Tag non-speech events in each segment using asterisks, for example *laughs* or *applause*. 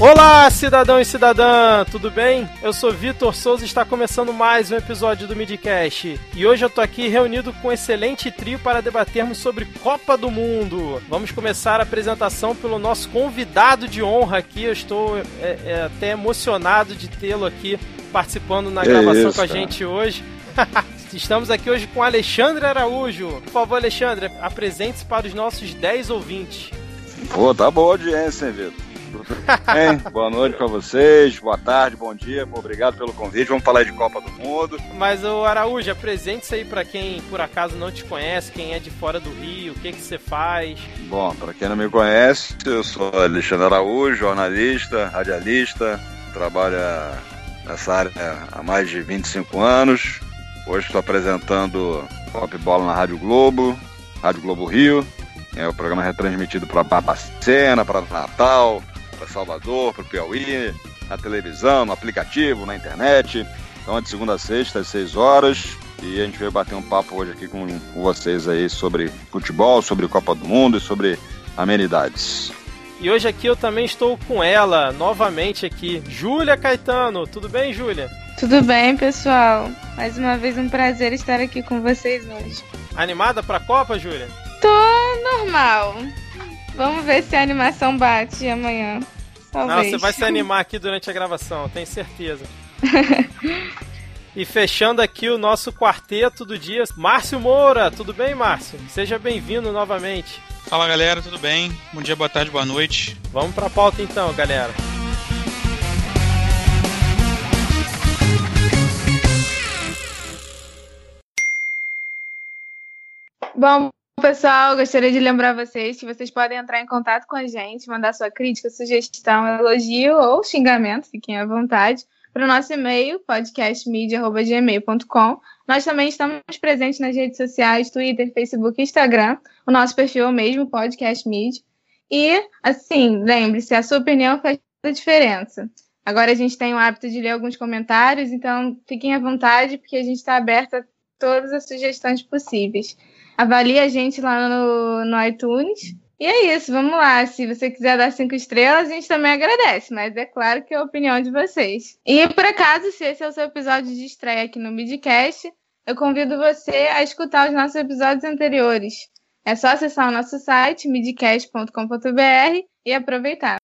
Olá, cidadão e cidadã, tudo bem? Eu sou Vitor Souza e está começando mais um episódio do Midcast. E hoje eu tô aqui reunido com um excelente trio para debatermos sobre Copa do Mundo. Vamos começar a apresentação pelo nosso convidado de honra aqui. Eu estou é, é, até emocionado de tê-lo aqui participando na gravação isso, com a cara. gente hoje. *laughs* Estamos aqui hoje com Alexandre Araújo. Por favor, Alexandre, apresente-se para os nossos 10 ouvintes. Pô, tá boa a audiência, hein, Vitor? Bem? Boa noite pra vocês, boa tarde, bom dia, obrigado pelo convite. Vamos falar de Copa do Mundo. Mas o Araújo, apresente-se aí para quem por acaso não te conhece, quem é de fora do Rio, o que que você faz. Bom, pra quem não me conhece, eu sou Alexandre Araújo, jornalista, radialista, trabalho nessa área há mais de 25 anos. Hoje estou apresentando Pop Bola na Rádio Globo, Rádio Globo Rio. É o programa retransmitido para Barbacena, para Natal, para Salvador, para Piauí, na televisão, no aplicativo, na internet. Então é de segunda a sexta, às 6 horas. E a gente veio bater um papo hoje aqui com, com vocês aí sobre futebol, sobre Copa do Mundo e sobre amenidades. E hoje aqui eu também estou com ela, novamente aqui, Júlia Caetano. Tudo bem, Júlia? Tudo bem, pessoal? Mais uma vez um prazer estar aqui com vocês hoje. Animada pra Copa, Júlia? Tô normal. Vamos ver se a animação bate amanhã. Talvez. Não, você vai se animar aqui durante a gravação, tenho certeza. *laughs* e fechando aqui o nosso quarteto do dia, Márcio Moura. Tudo bem, Márcio? Seja bem-vindo novamente. Fala galera, tudo bem? Bom dia, boa tarde, boa noite. Vamos pra pauta então, galera. Bom, pessoal, gostaria de lembrar vocês que vocês podem entrar em contato com a gente, mandar sua crítica, sugestão, elogio ou xingamento, fiquem à vontade, para o nosso e-mail, podcastmedia.gmail.com. Nós também estamos presentes nas redes sociais, Twitter, Facebook e Instagram. O nosso perfil é o mesmo, Podcast Media. E, assim, lembre-se, a sua opinião faz toda a diferença. Agora a gente tem o hábito de ler alguns comentários, então fiquem à vontade, porque a gente está aberto a todas as sugestões possíveis. Avalie a gente lá no, no iTunes. E é isso, vamos lá. Se você quiser dar cinco estrelas, a gente também agradece, mas é claro que é a opinião de vocês. E por acaso, se esse é o seu episódio de estreia aqui no Midcast, eu convido você a escutar os nossos episódios anteriores. É só acessar o nosso site, midcast.com.br, e aproveitar.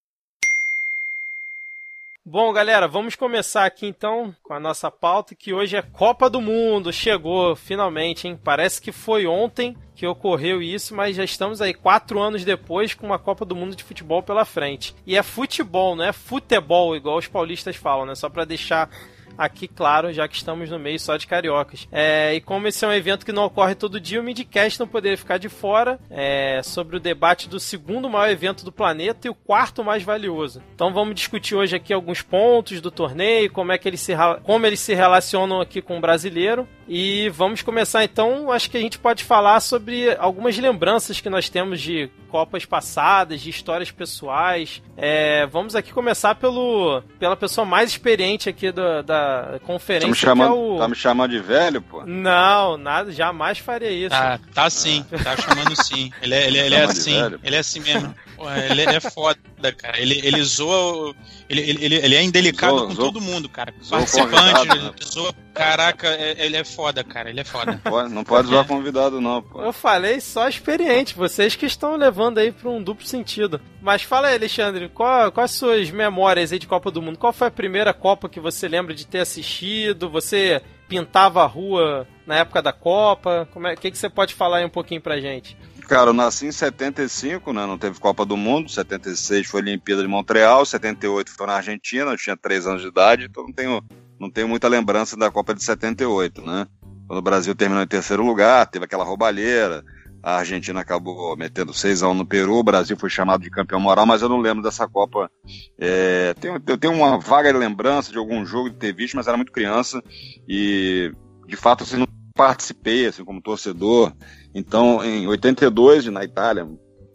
Bom, galera, vamos começar aqui então com a nossa pauta, que hoje é Copa do Mundo. Chegou finalmente, hein? Parece que foi ontem que ocorreu isso, mas já estamos aí quatro anos depois com uma Copa do Mundo de futebol pela frente. E é futebol, não é futebol, igual os paulistas falam, né? Só para deixar aqui claro, já que estamos no meio só de cariocas. É, e como esse é um evento que não ocorre todo dia, o Midcast não poderia ficar de fora é, sobre o debate do segundo maior evento do planeta e o quarto mais valioso. Então vamos discutir hoje aqui alguns pontos do torneio, como é que eles se, como eles se relacionam aqui com o brasileiro. E vamos começar então, acho que a gente pode falar sobre algumas lembranças que nós temos de Copas passadas, de histórias pessoais. É, vamos aqui começar pelo, pela pessoa mais experiente aqui do, da conferência. Tá me, chamando, que é o... tá me chamando de velho, pô? Não, nada, jamais faria isso. Tá, tá sim, tá chamando sim. Ele é, ele, ele é Chama de assim, velho. ele é assim mesmo. Pô, Ele, ele é foda, cara. Ele, ele zoa. Ele, ele, ele- ele é indelicado Zoa- com zoa- todo mundo, cara. Participante, ele né? zoa. Caraca, é- ele é foda, cara. Ele é foda. Pode- não pode zoar convidado, não, pô. Eu falei só experiente, vocês que estão levando aí para um duplo sentido. Mas fala aí, Alexandre, qual, quais as suas memórias aí de Copa do Mundo? Qual foi a primeira Copa que você lembra de ter assistido? Você pintava a rua na época da Copa? Como é, o que, que você pode falar aí um pouquinho pra gente? Cara, eu nasci em 75, né? Não teve Copa do Mundo. 76 foi Olimpíada de Montreal. 78 foi na Argentina. Eu tinha 3 anos de idade, então não tenho, não tenho muita lembrança da Copa de 78, né? Quando o Brasil terminou em terceiro lugar, teve aquela roubalheira. A Argentina acabou metendo 6 a 1 no Peru. O Brasil foi chamado de campeão moral, mas eu não lembro dessa Copa. É, tenho- eu tenho uma vaga lembrança de algum jogo de ter visto, mas era muito criança. E, de fato, assim, não participei, assim, como torcedor. Então, em 82, na Itália,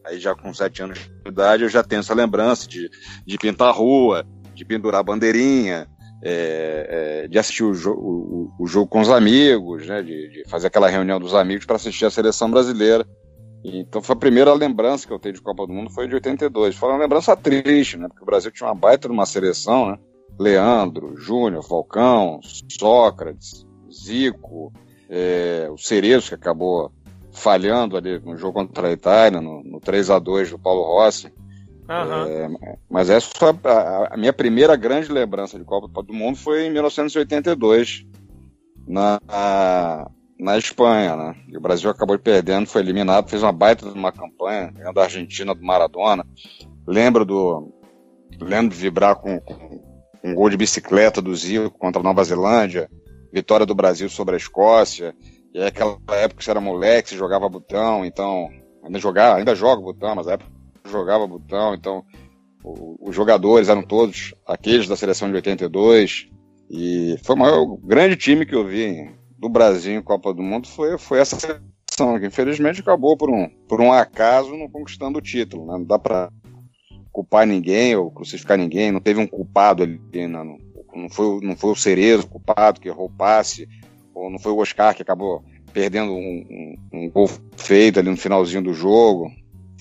aí já com 7 anos de idade, eu já tenho essa lembrança de, de pintar a rua, de pendurar bandeirinha, é, é, de assistir o, jo o, o jogo com os amigos, né, de, de fazer aquela reunião dos amigos para assistir a seleção brasileira. Então foi a primeira lembrança que eu tenho de Copa do Mundo foi de 82. Foi uma lembrança triste, né? Porque o Brasil tinha uma baita de uma seleção, né? Leandro, Júnior, Falcão, Sócrates, Zico, é, o Cerezo, que acabou falhando ali no jogo contra a Itália, no, no 3 a 2 do Paulo Rossi. Uhum. É, mas essa a, a, minha primeira grande lembrança de Copa do Mundo foi em 1982, na, na Espanha, né? E o Brasil acabou perdendo, foi eliminado, fez uma baita de uma campanha, ganhando a Argentina do Maradona. Lembro do. Lembro de vibrar com, com um gol de bicicleta do Zico contra a Nova Zelândia, vitória do Brasil sobre a Escócia. E aquela época que você era moleque, você jogava botão, então. Ainda jogava, ainda jogo botão, mas na época jogava botão, então o, os jogadores eram todos aqueles da seleção de 82. E foi o maior grande time que eu vi do Brasil em Copa do Mundo foi, foi essa seleção, que infelizmente acabou por um, por um acaso não conquistando o título. Né? Não dá para culpar ninguém ou crucificar ninguém, não teve um culpado ali, né? não, não, foi, não foi o Cerezo culpado que errou o passe, ou não foi o Oscar que acabou perdendo um, um, um gol feito ali no finalzinho do jogo.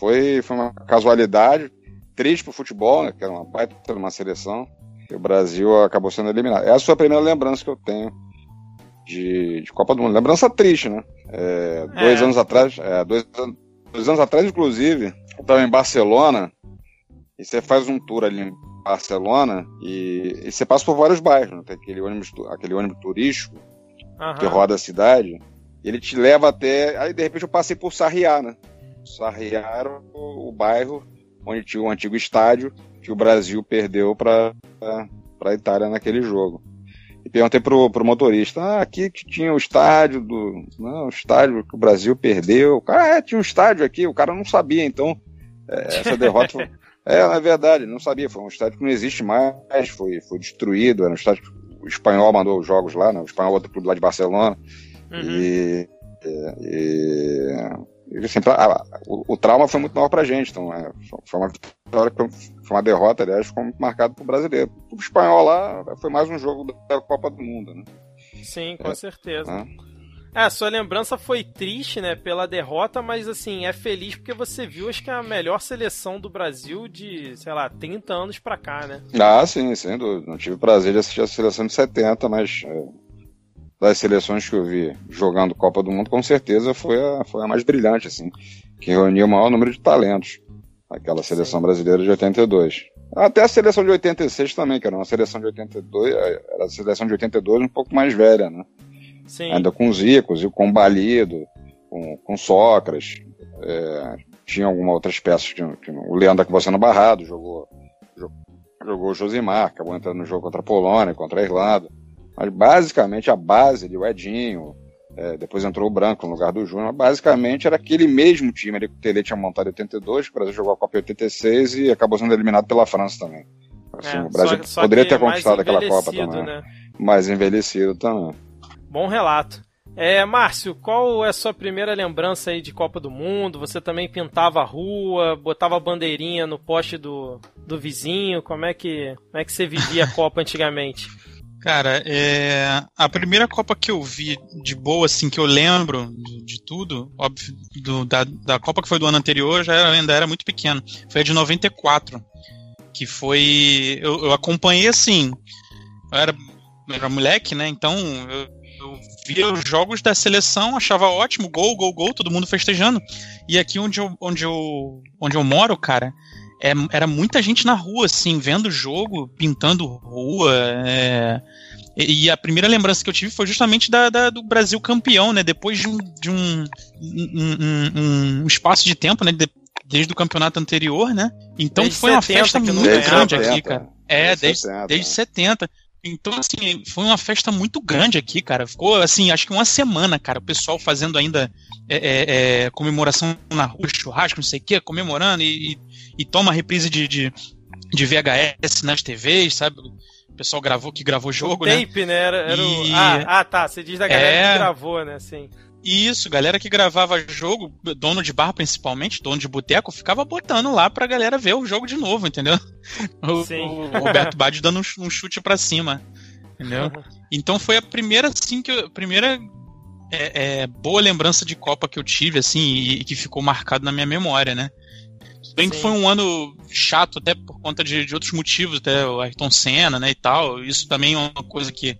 Foi, foi uma casualidade, triste pro futebol, né, que era uma baita uma seleção, e o Brasil acabou sendo eliminado. Essa foi a primeira lembrança que eu tenho de, de Copa do Mundo. Lembrança triste, né? É, dois é. anos atrás, é, dois, dois, anos atrás, inclusive, eu estava em Barcelona e você faz um tour ali em Barcelona e, e você passa por vários bairros, né? Tem aquele ônibus, aquele ônibus turístico uhum. que roda a cidade. E ele te leva até. Aí de repente eu passei por Sarriá, né? Sarriá era o, bairro onde tinha o antigo estádio que o Brasil perdeu para a Itália naquele jogo. E perguntei pro, pro motorista, ah, aqui que tinha o estádio do. Não, o estádio que o Brasil perdeu. O cara, ah, é, tinha um estádio aqui, o cara não sabia, então. É, essa derrota. Foi... *laughs* é, na verdade, não sabia. Foi um estádio que não existe mais, foi, foi destruído. Era um estádio que o espanhol mandou os jogos lá, né? O espanhol outro clube lá de Barcelona. Uhum. E, e, e sempre, ah, o, o, trauma foi muito maior pra gente, então é, foi uma vitória foi uma derrota, aliás, ficou muito marcado pro brasileiro. O espanhol lá foi mais um jogo da Copa do Mundo, né? Sim, com é, certeza. É. é, sua lembrança foi triste, né, pela derrota, mas assim, é feliz porque você viu, acho que é a melhor seleção do Brasil de, sei lá, 30 anos pra cá, né? Ah, sim, sem dúvida. Não tive prazer de assistir a seleção de 70, mas é, das seleções que eu vi jogando Copa do Mundo, com certeza foi a, foi a mais brilhante, assim, que reuniu o maior número de talentos aquela seleção brasileira de 82. Até a seleção de 86 também, que era uma seleção de 82, é, era a seleção de 82 um pouco mais velha, né? Sim. Ainda com Zico, Zico com Balido, com, com Sócrates, é, tinha algumas outras peças, tinha, tinha, o Leandro acabou sendo barrado, jogou, jogou, jogou o Josimar, acabou entrando no jogo contra a Polônia, contra a Irlanda, mas basicamente a base de o Edinho, é, depois entrou o Branco no lugar do Júnior. Basicamente era aquele mesmo time ali que o Tele tinha montado em 82, o Brasil jogou a Copa em 86 e acabou sendo eliminado pela França também. Assim, é, o Brasil só, só poderia ter conquistado aquela Copa também. Né? Mais envelhecido também. Bom relato. É, Márcio, qual é a sua primeira lembrança aí de Copa do Mundo? Você também pintava a rua, botava a bandeirinha no poste do, do vizinho? Como é que, como é que você vivia a Copa *laughs* antigamente? Cara, é... a primeira Copa que eu vi de boa, assim, que eu lembro de, de tudo, óbvio, do, da, da Copa que foi do ano anterior, já era, ainda era muito pequeno. Foi a de 94. Que foi. Eu, eu acompanhei assim. Eu era, era moleque, né? Então eu, eu via os jogos da seleção, achava ótimo, gol, gol, gol, todo mundo festejando. E aqui onde eu, onde eu, onde eu moro, cara, é, era muita gente na rua, assim, vendo o jogo, pintando rua. É, e a primeira lembrança que eu tive foi justamente da, da, do Brasil campeão, né? Depois de um, de um, um, um espaço de tempo, né? De, desde o campeonato anterior, né? Então desde foi uma festa muito grande 70. aqui, cara. É, desde, desde, desde 70. Então, assim, foi uma festa muito grande aqui, cara. Ficou, assim, acho que uma semana, cara. O pessoal fazendo ainda é, é, é comemoração na rua, churrasco, não sei o quê, comemorando e, e toma reprise de, de, de, VHS nas TVs, sabe? O pessoal gravou que gravou jogo, o né? tape, né? Era, era e... o... ah, ah, tá. Você diz da galera é... que gravou, né? Sim. Isso, galera que gravava jogo, dono de bar principalmente, dono de boteco, ficava botando lá pra galera ver o jogo de novo, entendeu? *laughs* O, Sim. o Roberto Badi dando um, chute pra cima, entendeu? *laughs* Então foi a primeira, assim, que eu, primeira é, é, boa lembrança de Copa que eu tive, assim, e, e que ficou marcado na minha memória, né? Bem Sim. que foi um ano chato até por conta de, de, outros motivos, até o Ayrton Senna, né, e tal. Isso também é uma coisa que,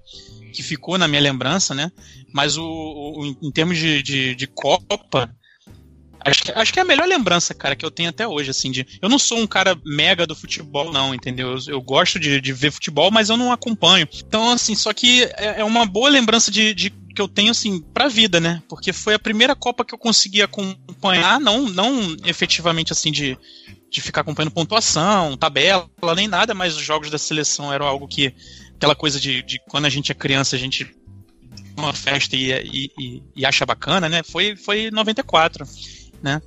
que ficou na minha lembrança, né? Mas o, o em termos de, de, de Copa, Acho que, acho que é a melhor lembrança, cara, que eu tenho até hoje, assim, de. Eu não sou um cara mega do futebol, não, entendeu? Eu, eu gosto de, de ver futebol, mas eu não acompanho. Então, assim, só que é, é uma boa lembrança de, de que eu tenho, assim, pra vida, né? Porque foi a primeira Copa que eu consegui acompanhar, não, não efetivamente, assim, de, de ficar acompanhando pontuação, tabela, nem nada, mas os jogos da seleção eram algo que. Aquela coisa de, de quando a gente é criança, a gente uma festa e, e, e, e acha bacana, né? Foi, foi 94 né?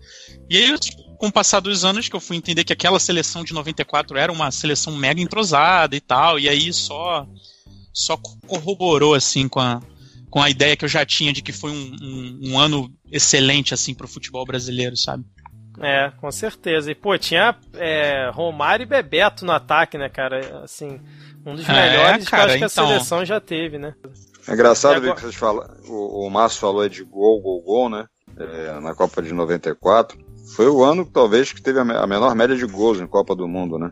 E aí, com o passar dos anos, que eu fui entender que aquela seleção de 94 era uma seleção mega entrosada e tal, e aí só só corroborou assim com a, com a ideia que eu já tinha de que foi um, um, um ano excelente assim para o futebol brasileiro, sabe? É, com certeza. E, pô, tinha é, Romário e Bebeto no ataque, né, cara? Assim, um dos é, melhores é, cara, que, que então... a seleção já teve, né? É engraçado ver que vocês falam, o, o Márcio falou de gol, gol, gol, né? é, na Copa de 94, foi o ano talvez que teve a menor média de gols em Copa do Mundo, né?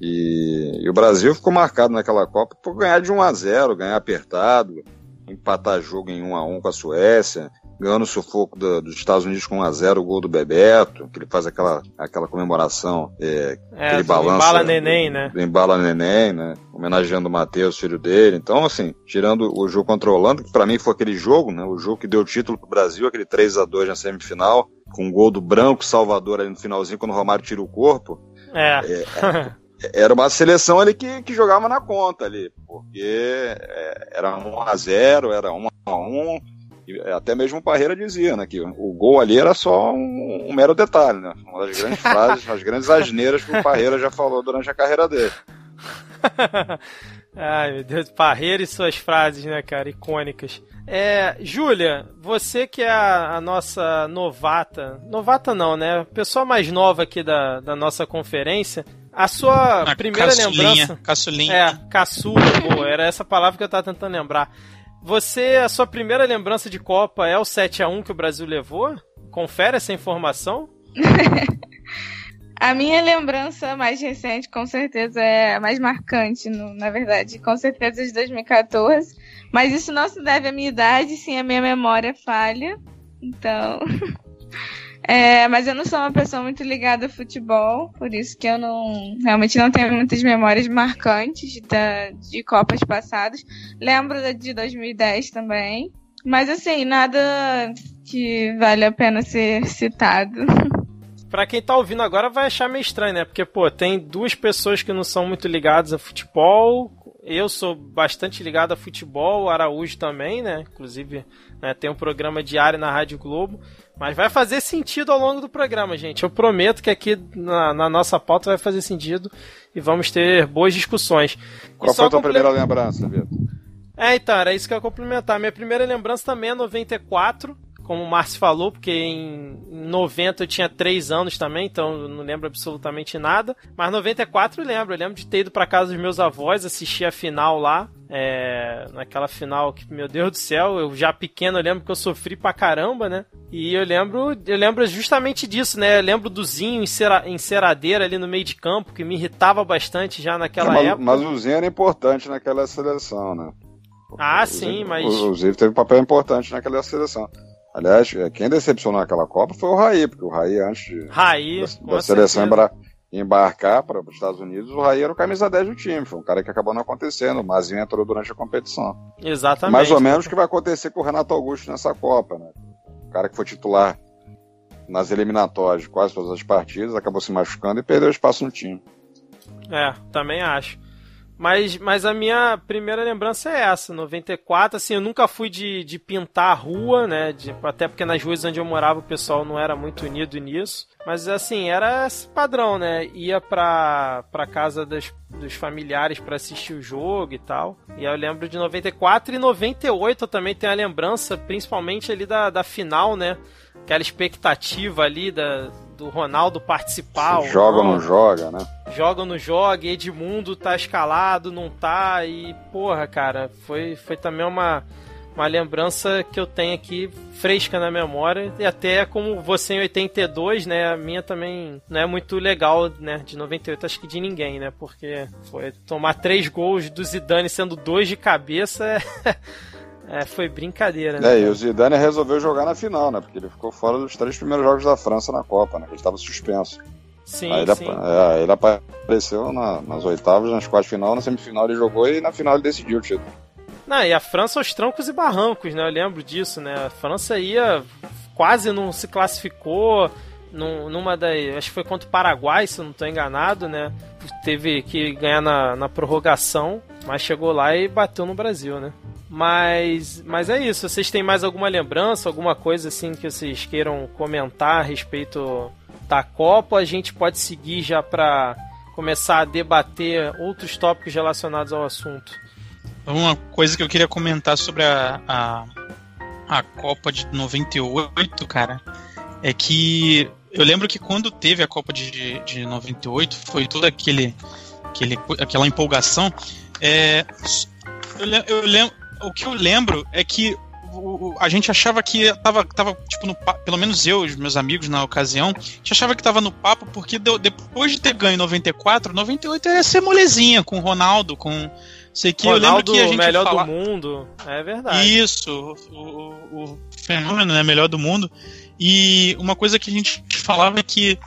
E, e, o Brasil ficou marcado naquela Copa por ganhar de 1 a 0, ganhar apertado, empatar jogo em 1 a 1 com a Suécia, ganhando o sufoco do, dos Estados Unidos com 1 a 0 o gol do Bebeto, que ele faz aquela, aquela comemoração, é, é aquele balanço. Embala neném, né? Embala neném, né? Homenageando o Matheus, filho dele. Então, assim, tirando o jogo contra a Holanda, que pra mim foi aquele jogo, né? O jogo que deu o título pro Brasil, aquele 3 a 2 na semifinal, com o gol do Branco Salvador ali no finalzinho, quando o Romário tira o corpo. É. é era uma seleção ali que, que jogava na conta ali, porque é, era 1 a 0 era 1 a 1 até mesmo o Parreira dizia, né, que o gol ali era só um, um mero detalhe, né? Uma das grandes *laughs* frases, as grandes asneiras que o Parreira já falou durante a carreira dele. *laughs* Ai, meu Deus, Parreira e suas frases, né, cara, icônicas. É, Júlia, você que é a, a, nossa novata, novata não, né, pessoa mais nova aqui da, da nossa conferência, a sua a primeira caçulinha, lembrança... Caçulinha. É, caçula, boa, era essa palavra que eu tava tentando lembrar. Você, a sua primeira lembrança de Copa é o 7 a 1 que o Brasil levou? Confere essa informação? *laughs* a minha lembrança mais recente, com certeza, é a mais marcante, na verdade. Com certeza é de 2014. Mas isso não se deve à minha idade, sim à minha memória falha. Então. *laughs* É, mas eu não sou uma pessoa muito ligada a futebol, por isso que eu não realmente não tenho muitas memórias marcantes da, de Copas passadas. Lembro de 2010 também, mas assim, nada que vale a pena ser citado. *laughs* Pra quem tá ouvindo agora vai achar meio estranho, né? Porque, pô, tem duas pessoas que não são muito ligadas a futebol. Eu sou bastante ligado a futebol, o Araújo também, né? Inclusive, né, tem um programa diário na Rádio Globo. Mas vai fazer sentido ao longo do programa, gente. Eu prometo que aqui na, na nossa pauta vai fazer sentido e vamos ter boas discussões. Qual foi a tua primeira lembrança, Vitor? É, então, era isso que eu ia complementar. Minha primeira lembrança também é 94, como o Márcio falou, porque em 90 eu tinha 3 anos também, então eu não lembro absolutamente nada. Mas 94 eu lembro, eu lembro de ter ido para casa dos meus avós, assistir a final lá. É, naquela final que, meu Deus do céu, eu já pequeno eu lembro que eu sofri pra caramba, né? E eu lembro, eu lembro justamente disso, né? Eu lembro do Zinho encera, enceradeira ali no meio de campo, que me irritava bastante já naquela mas, época. Mas o Zinho era importante naquela seleção, né? Ah, o sim, Zinho, mas. O Zinho teve um papel importante naquela seleção. Aliás, quem decepcionou naquela Copa foi o Raí, porque o Raí, antes de, Raí, da, da seleção embarcar para os Estados Unidos, o Raí era o camisa 10 do time. Foi um cara que acabou não acontecendo. O Mazinho entrou durante a competição. Exatamente. Mais ou menos o que vai acontecer com o Renato Augusto nessa Copa, né? O cara que foi titular nas eliminatórias de quase todas as partidas, acabou se machucando e perdeu espaço no time. É, também acho. Mas, mas a minha primeira lembrança é essa, 94, assim, eu nunca fui de, de pintar a rua, né, de, até porque nas ruas onde eu morava o pessoal não era muito unido nisso, mas assim, era esse padrão, né, ia pra, pra casa dos, dos familiares para assistir o jogo e tal, e eu lembro de 94 e 98 eu também tenho a lembrança, principalmente ali da, da final, né, aquela expectativa ali da, do Ronaldo participar. Joga ou não joga, né? Joga ou não joga, Edmundo tá escalado, não tá, e porra, cara, foi, foi também uma, uma lembrança que eu tenho aqui fresca na memória. E até como você em 82, né? A minha também não é muito legal, né? De 98, acho que de ninguém, né? Porque foi tomar três gols do Zidane sendo dois de cabeça. *laughs* É, foi brincadeira, né? É, e o Zidane resolveu jogar na final, né? Porque ele ficou fora dos três primeiros jogos da França na Copa, né? Ele estava suspenso. Sim, aí ele, sim. É, ele apareceu na, nas oitavas, nas quartas final, na semifinal ele jogou e na final ele decidiu o título. Não, e a França aos trancos e barrancos, né? Eu lembro disso, né? A França ia quase não se classificou num, numa das. Acho que foi contra o Paraguai, se eu não estou enganado, né? Teve que ganhar na, na prorrogação, mas chegou lá e bateu no Brasil, né? Mas, mas é isso. Vocês têm mais alguma lembrança, alguma coisa assim que vocês queiram comentar a respeito da Copa? A gente pode seguir já para começar a debater outros tópicos relacionados ao assunto. Uma coisa que eu queria comentar sobre a, a, a Copa de 98, cara, é que eu lembro que quando teve a Copa de, de 98, foi toda aquele, aquele, aquela empolgação. É, eu, eu lembro, o que eu lembro é que a gente achava que tava, tava tipo, no, pelo menos eu e os meus amigos na ocasião, a gente achava que tava no papo porque deu, depois de ter ganho 94, 98 ia ser molezinha com o Ronaldo, com sei que Ronaldo, eu lembro que a gente melhor fala... do mundo, é verdade. Isso, o, o, o fenômeno né, melhor do mundo. E uma coisa que a gente falava é que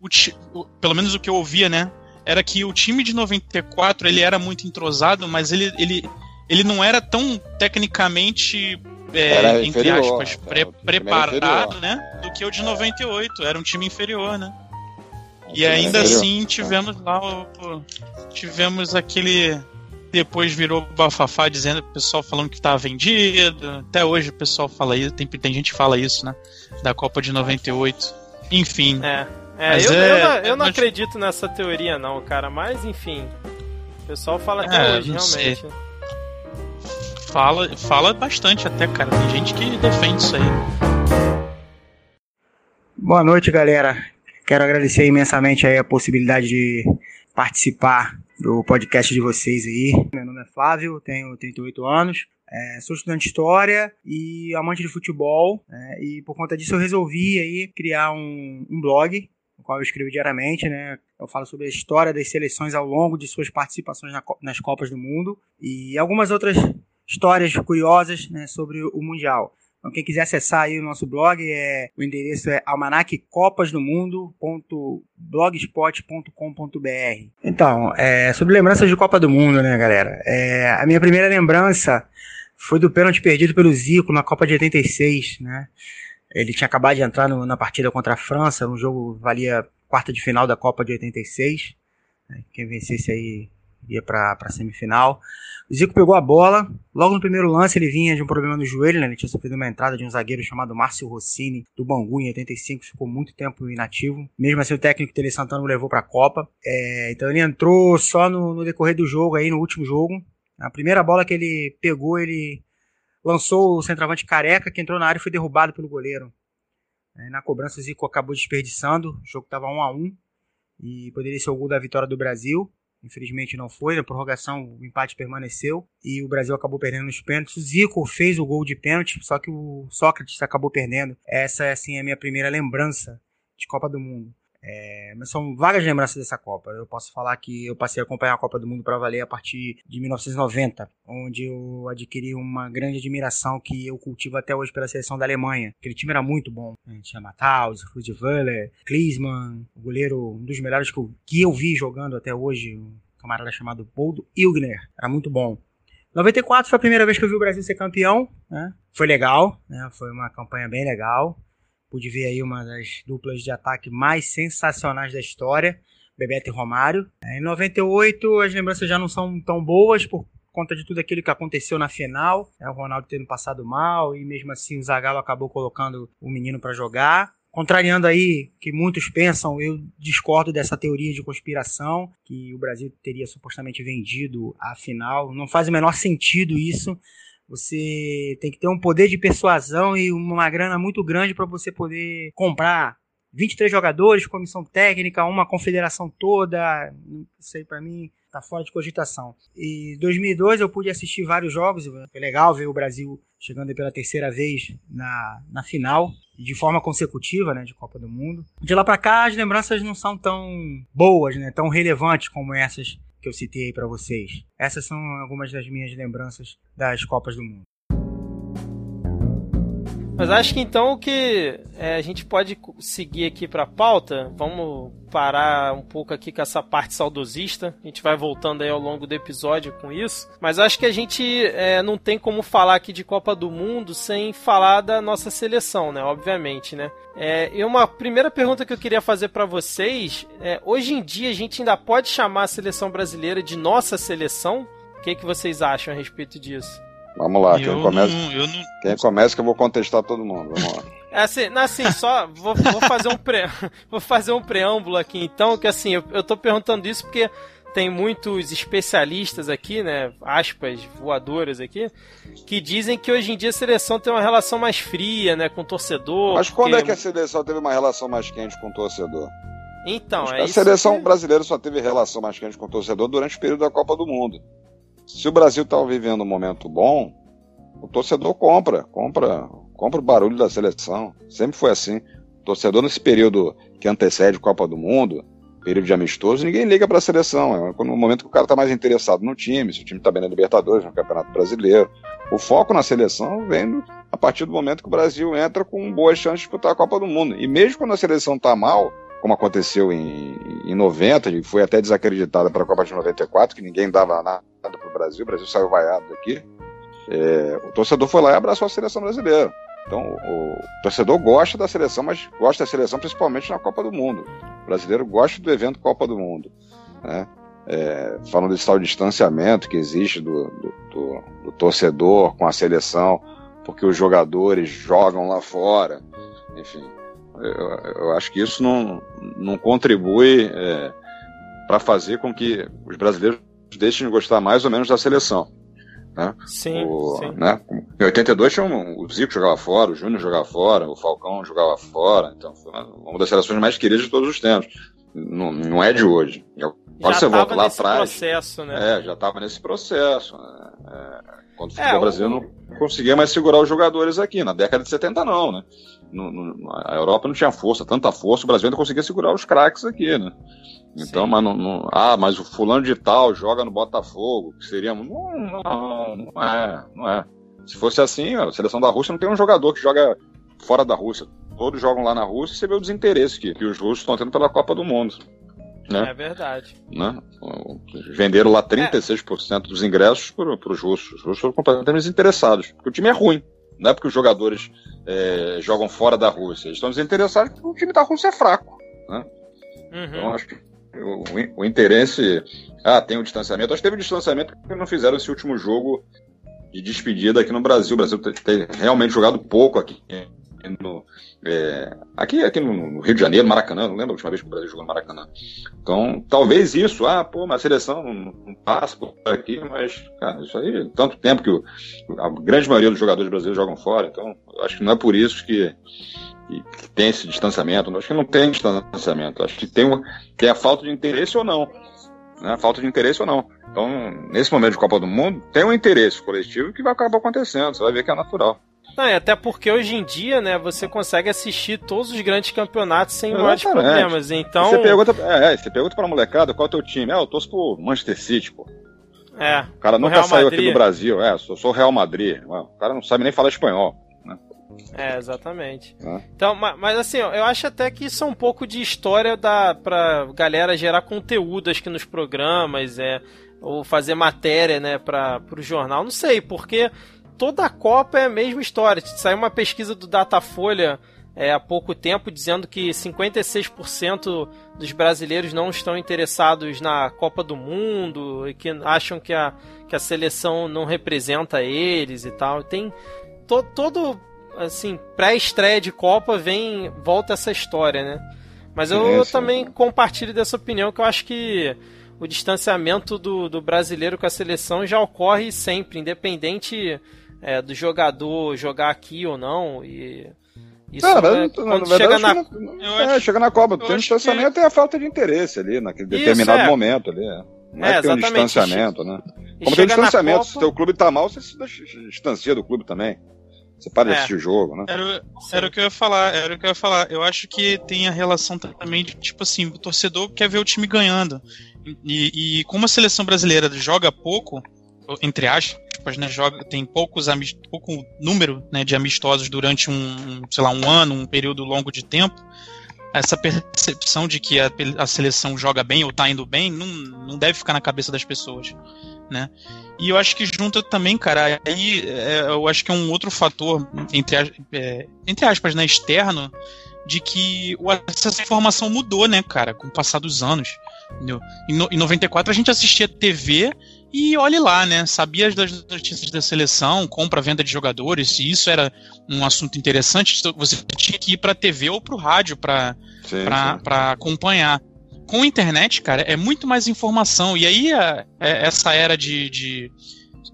o, o, pelo menos o que eu ouvia, né, era que o time de 94 ele era muito entrosado, mas ele, ele, ele não era tão tecnicamente é, entre aspas, pre preparado, né? Do que o de 98. Era um time inferior, né? E ainda assim tivemos lá o, tivemos aquele depois virou bafafá dizendo o pessoal falando que estava vendido. Até hoje o pessoal fala isso, tem, tem gente que fala isso, né? Da Copa de 98. Enfim. É. é, eu, é eu, não, eu não acredito nessa teoria, não, cara. Mas enfim. O pessoal fala até é, hoje, realmente. Sei. Fala, fala bastante até, cara. Tem gente que defende isso aí. Boa noite, galera. Quero agradecer imensamente aí a possibilidade de participar do podcast de vocês aí. Meu nome é Flávio, tenho 38 anos. É, sou estudante de história e amante de futebol, é, e por conta disso eu resolvi aí criar um, um blog, no qual eu escrevo diariamente, né? Eu falo sobre a história das seleções ao longo de suas participações na, nas Copas do Mundo e algumas outras histórias curiosas né, sobre o Mundial. Então, quem quiser acessar aí o nosso blog, é, o endereço é almanaccopas.blogspot.com.br. Então, é, sobre lembranças de Copa do Mundo, né, galera? É, a minha primeira lembrança foi do pênalti perdido pelo Zico na Copa de 86, né? Ele tinha acabado de entrar no, na partida contra a França, um jogo valia quarta de final da Copa de 86. Né? Quem vencesse aí ia para a semifinal. O Zico pegou a bola, logo no primeiro lance ele vinha de um problema no joelho, né? ele tinha sofrido uma entrada de um zagueiro chamado Márcio Rossini, do Bangu, em 85, ficou muito tempo inativo. Mesmo assim, o técnico Tele Santana o levou para a Copa. É, então ele entrou só no, no decorrer do jogo, aí no último jogo. A primeira bola que ele pegou, ele lançou o centroavante careca, que entrou na área e foi derrubado pelo goleiro. É, na cobrança, o Zico acabou desperdiçando, o jogo estava 1 a 1 e poderia ser o gol da vitória do Brasil. Infelizmente não foi, na prorrogação o empate permaneceu e o Brasil acabou perdendo nos pênaltis. O Zico fez o gol de pênalti, só que o Sócrates acabou perdendo. Essa é assim a minha primeira lembrança de Copa do Mundo. É, mas são várias lembranças dessa Copa. Eu posso falar que eu passei a acompanhar a Copa do Mundo para valer a partir de 1990, onde eu adquiri uma grande admiração que eu cultivo até hoje pela seleção da Alemanha. Aquele time era muito bom. Tinha Matthaus, Rudweiler, Klinsmann, o goleiro, um dos melhores que eu, que eu vi jogando até hoje, um camarada chamado Boldo Ilgner. Era muito bom. 94 foi a primeira vez que eu vi o Brasil ser campeão. Né? Foi legal, né? foi uma campanha bem legal pude ver aí uma das duplas de ataque mais sensacionais da história, Bebeto e Romário. É, em 98 as lembranças já não são tão boas por conta de tudo aquilo que aconteceu na final, é, o Ronaldo tendo passado mal e mesmo assim o Zagallo acabou colocando o menino para jogar. Contrariando aí que muitos pensam, eu discordo dessa teoria de conspiração, que o Brasil teria supostamente vendido a final. Não faz o menor sentido isso. Você tem que ter um poder de persuasão e uma grana muito grande para você poder comprar 23 jogadores, comissão técnica, uma confederação toda, isso aí para mim tá fora de cogitação. E 2002 eu pude assistir vários jogos, foi legal ver o Brasil chegando pela terceira vez na, na final, de forma consecutiva, né, de Copa do Mundo. De lá para cá as lembranças não são tão boas, né, tão relevantes como essas que eu citei aí para vocês. Essas são algumas das minhas lembranças das Copas do Mundo. Mas acho que então que é, a gente pode seguir aqui para a pauta. Vamos parar um pouco aqui com essa parte saudosista. A gente vai voltando aí ao longo do episódio com isso. Mas acho que a gente é, não tem como falar aqui de Copa do Mundo sem falar da nossa seleção, né? Obviamente, né? É, e uma primeira pergunta que eu queria fazer para vocês é: hoje em dia a gente ainda pode chamar a seleção brasileira de nossa seleção? O que, que vocês acham a respeito disso? Vamos lá, quem começa, não, não... quem começa que eu vou contestar todo mundo. Vamos lá. É assim, assim, só vou, vou fazer um pre, *laughs* vou fazer um preâmbulo aqui então, que assim, eu, eu tô perguntando isso porque tem muitos especialistas aqui, né, aspas voadoras aqui, que dizem que hoje em dia a seleção tem uma relação mais fria, né, com o torcedor. Mas quando é que a seleção teve uma relação mais quente com o torcedor? Então, é A seleção que... brasileira só teve relação mais quente com o torcedor durante o período da Copa do Mundo. Se o Brasil está vivendo um momento bom, o torcedor compra, compra, compra o barulho da seleção. Sempre foi assim. O torcedor nesse período que antecede a Copa do Mundo, período de amistoso, ninguém liga para a seleção. É no momento que o cara está mais interessado no time, se o time está bem na Libertadores, no Campeonato Brasileiro. O foco na seleção vem a partir do momento que o Brasil entra com boas chances de disputar a Copa do Mundo. E mesmo quando a seleção está mal, como aconteceu em, em 90, e foi até desacreditada para a Copa de 94, que ninguém dava nada para o Brasil, o Brasil saiu vaiado daqui. É, o torcedor foi lá e abraçou a seleção brasileira. Então, o, torcedor gosta da seleção, mas gosta da seleção principalmente na Copa do Mundo. O brasileiro gosta do evento Copa do Mundo. Né? É, falando desse tal distanciamento que existe do, do, do, do, torcedor com a seleção, porque os jogadores jogam lá fora. Enfim, eu, eu acho que isso não, não contribui é, para fazer com que os brasileiros deixem de gostar mais ou menos da seleção. Né? Sim, o, sim. Né? Em 82 tinha um, o Zico jogava fora, o Júnior jogava fora, o Falcão jogava fora, então foi uma, das seleções mais queridas de todos os tempos. Não, não é de hoje. Agora você volta lá atrás. Processo, né? É, já estava nesse processo. Né? É, quando o futebol é, brasileiro não conseguia mais segurar os jogadores aqui. Na década de 70, não, né? No, no, a Europa não tinha força, tanta força, o Brasil ainda conseguia segurar os craques aqui, né? Então, Sim. mas não, não, Ah, mas o fulano de tal joga no Botafogo, que seria. Não, não, não é, não é. Se fosse assim, a seleção da Rússia não tem um jogador que joga fora da Rússia. Todos jogam lá na Rússia e você vê o desinteresse que, que os russos estão tendo pela Copa do Mundo. Né? É verdade. Né? Venderam lá 36% é. dos ingressos para os russos. Os russos foram completamente desinteressados, porque o time é ruim. Não é porque os jogadores é, jogam fora da Rússia. Eles estão desinteressados porque o time da Rússia é fraco. Né? Uhum. Então, acho que o, o, interesse. Ah, tem o distanciamento. Acho que teve um distanciamento porque não fizeram esse último jogo de despedida aqui no Brasil. O Brasil tem realmente jogado pouco aqui no, é, aqui, aqui no, Rio de Janeiro, Maracanã, não lembro a última vez que o Brasil jogou no Maracanã. Então, talvez isso, ah, pô, mas a seleção não, não passa por aqui, mas, cara, isso aí, tanto tempo que o, a grande maioria dos jogadores brasileiros jogam fora, então, acho que não é por isso que, que, que tem esse distanciamento. Acho que não tem distanciamento, acho que tem, uma, tem a falta de interesse ou não. Né, falta de interesse ou não. Então, nesse momento de Copa do Mundo, tem um interesse coletivo que vai acabar acontecendo, você vai ver que é natural. Não, e até porque hoje em dia, né, você consegue assistir todos os grandes campeonatos sem maiores problemas. Então. Você pergunta, é, é, você pergunta pra molecada qual é o teu time. É, eu torço pro Manchester City, pô. É. O cara nunca saiu Madrid. aqui do Brasil. É, sou, sou Real Madrid. O cara não sabe nem falar espanhol. Né? É, exatamente. É. Então, mas, mas, assim, eu acho até que isso é um pouco de história da, pra galera gerar conteúdo, acho que nos programas, é, ou fazer matéria, né, para o jornal. Não sei, porque toda a Copa é a mesma história. Saiu uma pesquisa do Datafolha é, há pouco tempo dizendo que 56% dos brasileiros não estão interessados na Copa do Mundo e que acham que a, que a seleção não representa eles e tal. Tem to, todo assim pré-estreia de Copa vem volta essa história, né? Mas eu, eu também compartilho dessa opinião que eu acho que o distanciamento do, do brasileiro com a seleção já ocorre sempre, independente é, do jogador jogar aqui ou não. E Isso é, quando chega na... é, chega na Copa, tem um distanciamento que... é a falta de interesse ali, naquele Isso, determinado é. momento ali. É. Não é, é que tem um distanciamento, né? Como tem distanciamento, Copa... se o teu clube tá mal, você se distancia do clube também. Você para de é. assistir o jogo, né? Era, era, o que eu ia falar, era o que eu ia falar. Eu acho que tem a relação também de, tipo assim, o torcedor quer ver o time ganhando. E, e como a seleção brasileira joga pouco, entre aspas, né, joga, tem poucos pouco número né, de amistosos durante um, sei lá, um ano, um período longo de tempo, essa percepção de que a, a seleção joga bem ou está indo bem não, não deve ficar na cabeça das pessoas, né? E eu acho que junta também, cara, aí é, eu acho que é um outro fator, entre, é, entre aspas, né, externo, de que o acesso à informação mudou, né, cara, com o passar dos anos. Em, em 94 a gente assistia TV e olhe lá, né? Sabia das notícias da seleção, compra, venda de jogadores, se isso era um assunto interessante, você tinha que ir para TV ou para o rádio para acompanhar com a internet, cara, é muito mais informação. E aí, a, é, essa era de, de,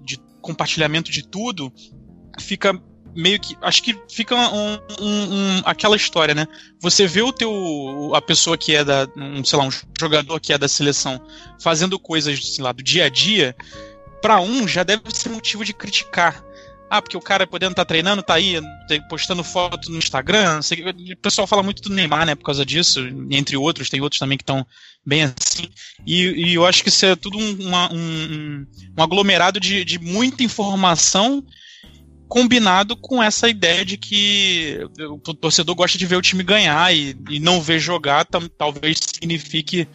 de, compartilhamento de tudo fica meio que. Acho que fica um, um, um, aquela história, né? Você vê o teu. a pessoa que é da. Um, sei lá, um jogador que é da seleção fazendo coisas, sei lá, do dia a dia. Para um já deve ser motivo de criticar. Ah, porque o cara podendo estar tá treinando, tá aí postando foto no Instagram. O pessoal fala muito do Neymar, né? Por causa disso, entre outros, tem outros também que estão bem assim. E, e, eu acho que isso é tudo um, uma, um, um aglomerado de, de muita informação combinado com essa ideia de que o torcedor gosta de ver o time ganhar e, e não ver jogar talvez signifique,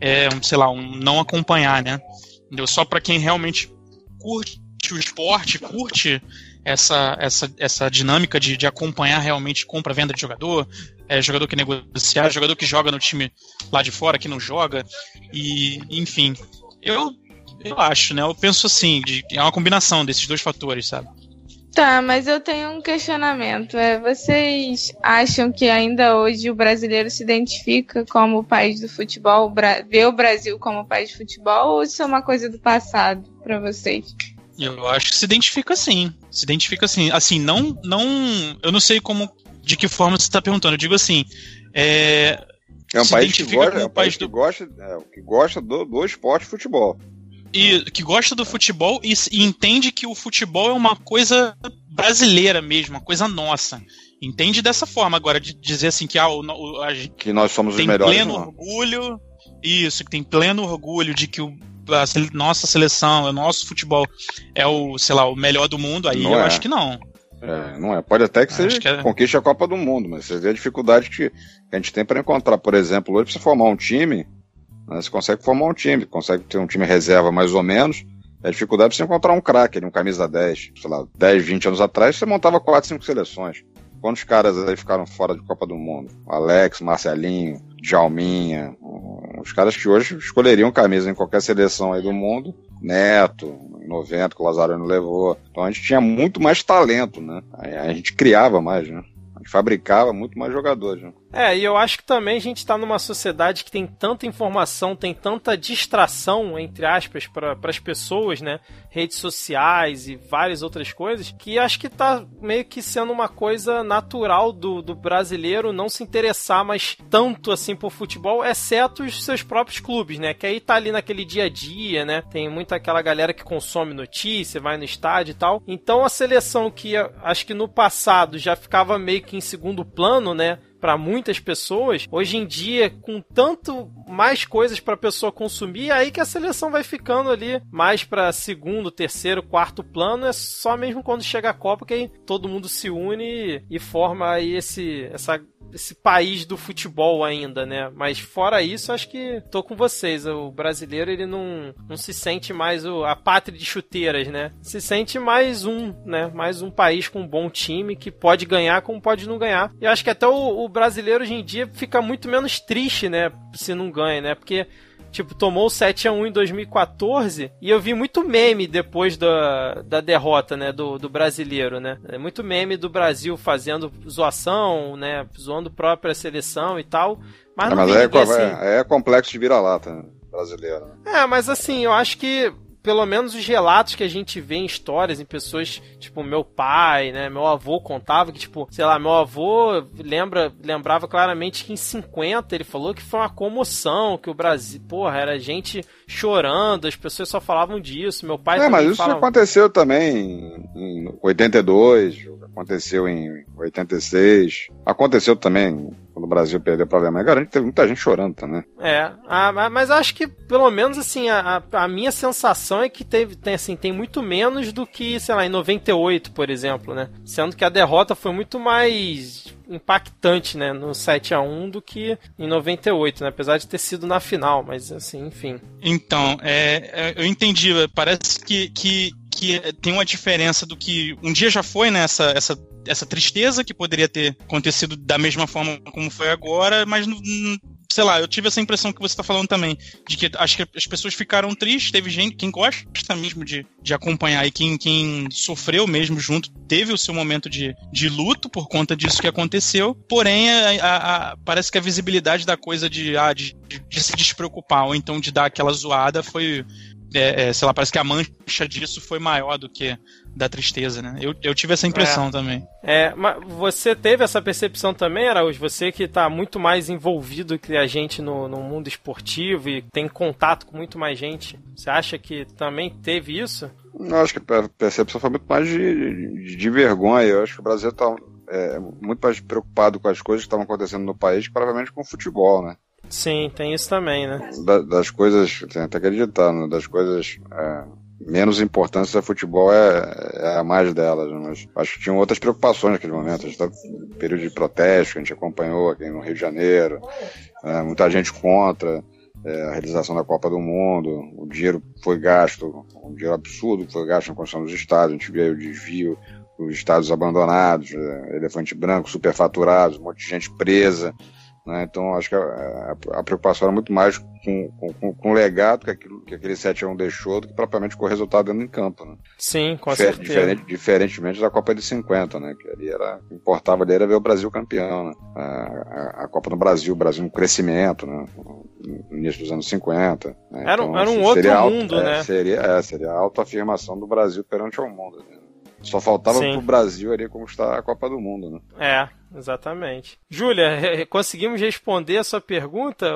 é, sei lá, um não acompanhar, né? Entendeu? Só para quem realmente curte o esporte, curte essa, essa, essa dinâmica de, de acompanhar realmente compra-venda de jogador, é, jogador que negocia, jogador que joga no time lá de fora, que não joga, e enfim. Eu, eu acho, né? Eu penso assim, de, é uma combinação desses dois fatores, sabe? Tá, mas eu tenho um questionamento. É, vocês acham que ainda hoje o brasileiro se identifica como o país do futebol, vê o Brasil como o país de futebol, ou isso é uma coisa do passado para vocês? Eu acho que se identifica sim. Se identifica sim. Assim, não. não eu não sei como. De que forma você está perguntando. Eu digo assim. É, é um país que gosta, é um país do... que gosta, é, que gosta do, do esporte futebol. E que gosta do futebol e, e, entende que o futebol é uma coisa brasileira mesmo, uma coisa nossa. Entende dessa forma. Agora, de dizer assim que, ah, o, o, a, que nós somos os melhores. Tem pleno não. orgulho. Isso, que tem pleno orgulho de que o a nossa seleção, o nosso futebol é o, sei lá, o melhor do mundo, aí não eu é. acho que não. É, não é. Pode até que você que é... conquiste a Copa do Mundo, mas você vê a dificuldade que a gente tem para encontrar, por exemplo, hoje pra você formar um time, né, você consegue formar um time, consegue ter um time reserva mais ou menos, é a dificuldade de você encontrar um craque, um camisa 10, sei lá, 10, 20 anos atrás, você montava 4, 5 seleções. Quantos caras aí ficaram fora de Copa do Mundo? Alex, Marcelinho, Jalminha, os caras que hoje escolheriam camisa em qualquer seleção aí do mundo, Neto, em 90, que o Lazarano levou. Então a gente tinha muito mais talento, né? A gente criava mais, né? A gente fabricava muito mais jogadores, né? É, e eu acho que também a gente está numa sociedade que tem tanta informação, tem tanta distração, entre aspas, para as pessoas, né? Redes sociais e várias outras coisas, que acho que está meio que sendo uma coisa natural do, do brasileiro não se interessar mais tanto assim por futebol, exceto os seus próprios clubes, né? Que aí tá ali naquele dia a dia, né? Tem muita aquela galera que consome notícia, vai no estádio e tal. Então a seleção que acho que no passado já ficava meio que em segundo plano, né? Para muitas pessoas, hoje em dia, com tanto mais coisas para a pessoa consumir, é aí que a seleção vai ficando ali mais para segundo, terceiro, quarto plano. É só mesmo quando chega a Copa que todo mundo se une e forma aí esse, essa esse país do futebol ainda, né? Mas fora isso, acho que tô com vocês. O brasileiro, ele não, não se sente mais o, a pátria de chuteiras, né? Se sente mais um, né? Mais um país com um bom time que pode ganhar como pode não ganhar. E acho que até o, o brasileiro hoje em dia fica muito menos triste, né? Se não ganha, né? Porque Tipo, tomou 7 a 1 em 2014 e eu vi muito meme depois da, da derrota, né, do, do brasileiro, né? É muito meme do Brasil fazendo zoação, né, zoando própria seleção e tal. Mas, é, mas é, assim... é, é complexo de vira-lata brasileiro. É, mas assim, eu acho que pelo menos os relatos que a gente vê em histórias, em pessoas, tipo, meu pai, né? Meu avô contava que, tipo, sei lá, meu avô lembra, lembrava claramente que em 50 ele falou que foi uma comoção, que o Brasil, porra, era gente chorando, as pessoas só falavam disso. Meu pai É, mas isso falava... aconteceu também em 82, aconteceu em 86, aconteceu também quando o Brasil perdeu para a Alemanha. Cara, teve muita gente chorando também. É, ah, mas acho que pelo menos assim, a, a minha sensação é que teve, tem, assim, tem muito menos do que, sei lá, em 98, por exemplo, né? Sendo que a derrota foi muito mais impactante, né, no 7 a 1 do que em 98, né, apesar de ter sido na final, mas assim, enfim. Então, é, eu entendi, parece que, que, que tem uma diferença do que um dia já foi, né, essa, essa, tristeza que poderia ter acontecido da mesma forma como foi agora, mas sei lá, eu tive essa impressão que você está falando também, de que acho que as pessoas ficaram tristes, teve gente, quem gosta mesmo de, de acompanhar e quem, quem sofreu mesmo junto, teve o seu momento de, de luto por conta disso que aconteceu, porém, a, a, a, parece que a visibilidade da coisa de, ah, de, de, se despreocupar, ou então de dar aquela zoada foi, é, é, sei lá, parece que a mancha disso foi maior do que da tristeza, né? Eu, eu tive essa impressão é. também. É, mas você teve essa percepção também, Araújo? Você que está muito mais envolvido que a gente no, no mundo esportivo e tem contato com muito mais gente. Você acha que também teve isso? Eu acho que a percepção foi muito mais de, de, de vergonha. Eu acho que o Brasil está é, muito mais preocupado com as coisas que estavam acontecendo no país que provavelmente com o futebol, né? Sim, tem isso também, né? Da, das coisas, tem até que acreditar, né? das coisas é, menos importantes do futebol é, é, a mais delas, né? mas acho que tinham outras preocupações naquele momento. A gente em período de protesto, a gente acompanhou aqui no Rio de Janeiro, é, muita gente contra é, a realização da Copa do Mundo, o dinheiro foi gasto, um dinheiro absurdo foi gasto na construção dos estados, a gente viu o desvio, os estados abandonados, é, elefante branco, superfaturados, um monte de gente presa. Né? Então, acho que a, a, a, preocupação era muito mais com, com, com o legado que, aquilo, que aquele 7 a 1 deixou do que propriamente com o resultado dentro em campo. Né? Sim, com Difer, certeza. Diferente, diferentemente da Copa de 50, né? que ali era, o que importava ali era ver o Brasil campeão. Né? A, a, Copa no Brasil, o Brasil no crescimento, né? no início dos anos 50. Né? Era, então, era um outro auto, mundo, é, né? Seria, é, seria a autoafirmação do Brasil perante o mundo. Né? Só faltava Sim. pro Brasil ali conquistar a Copa do Mundo, né? É, exatamente. Júlia, *laughs* conseguimos responder a sua pergunta?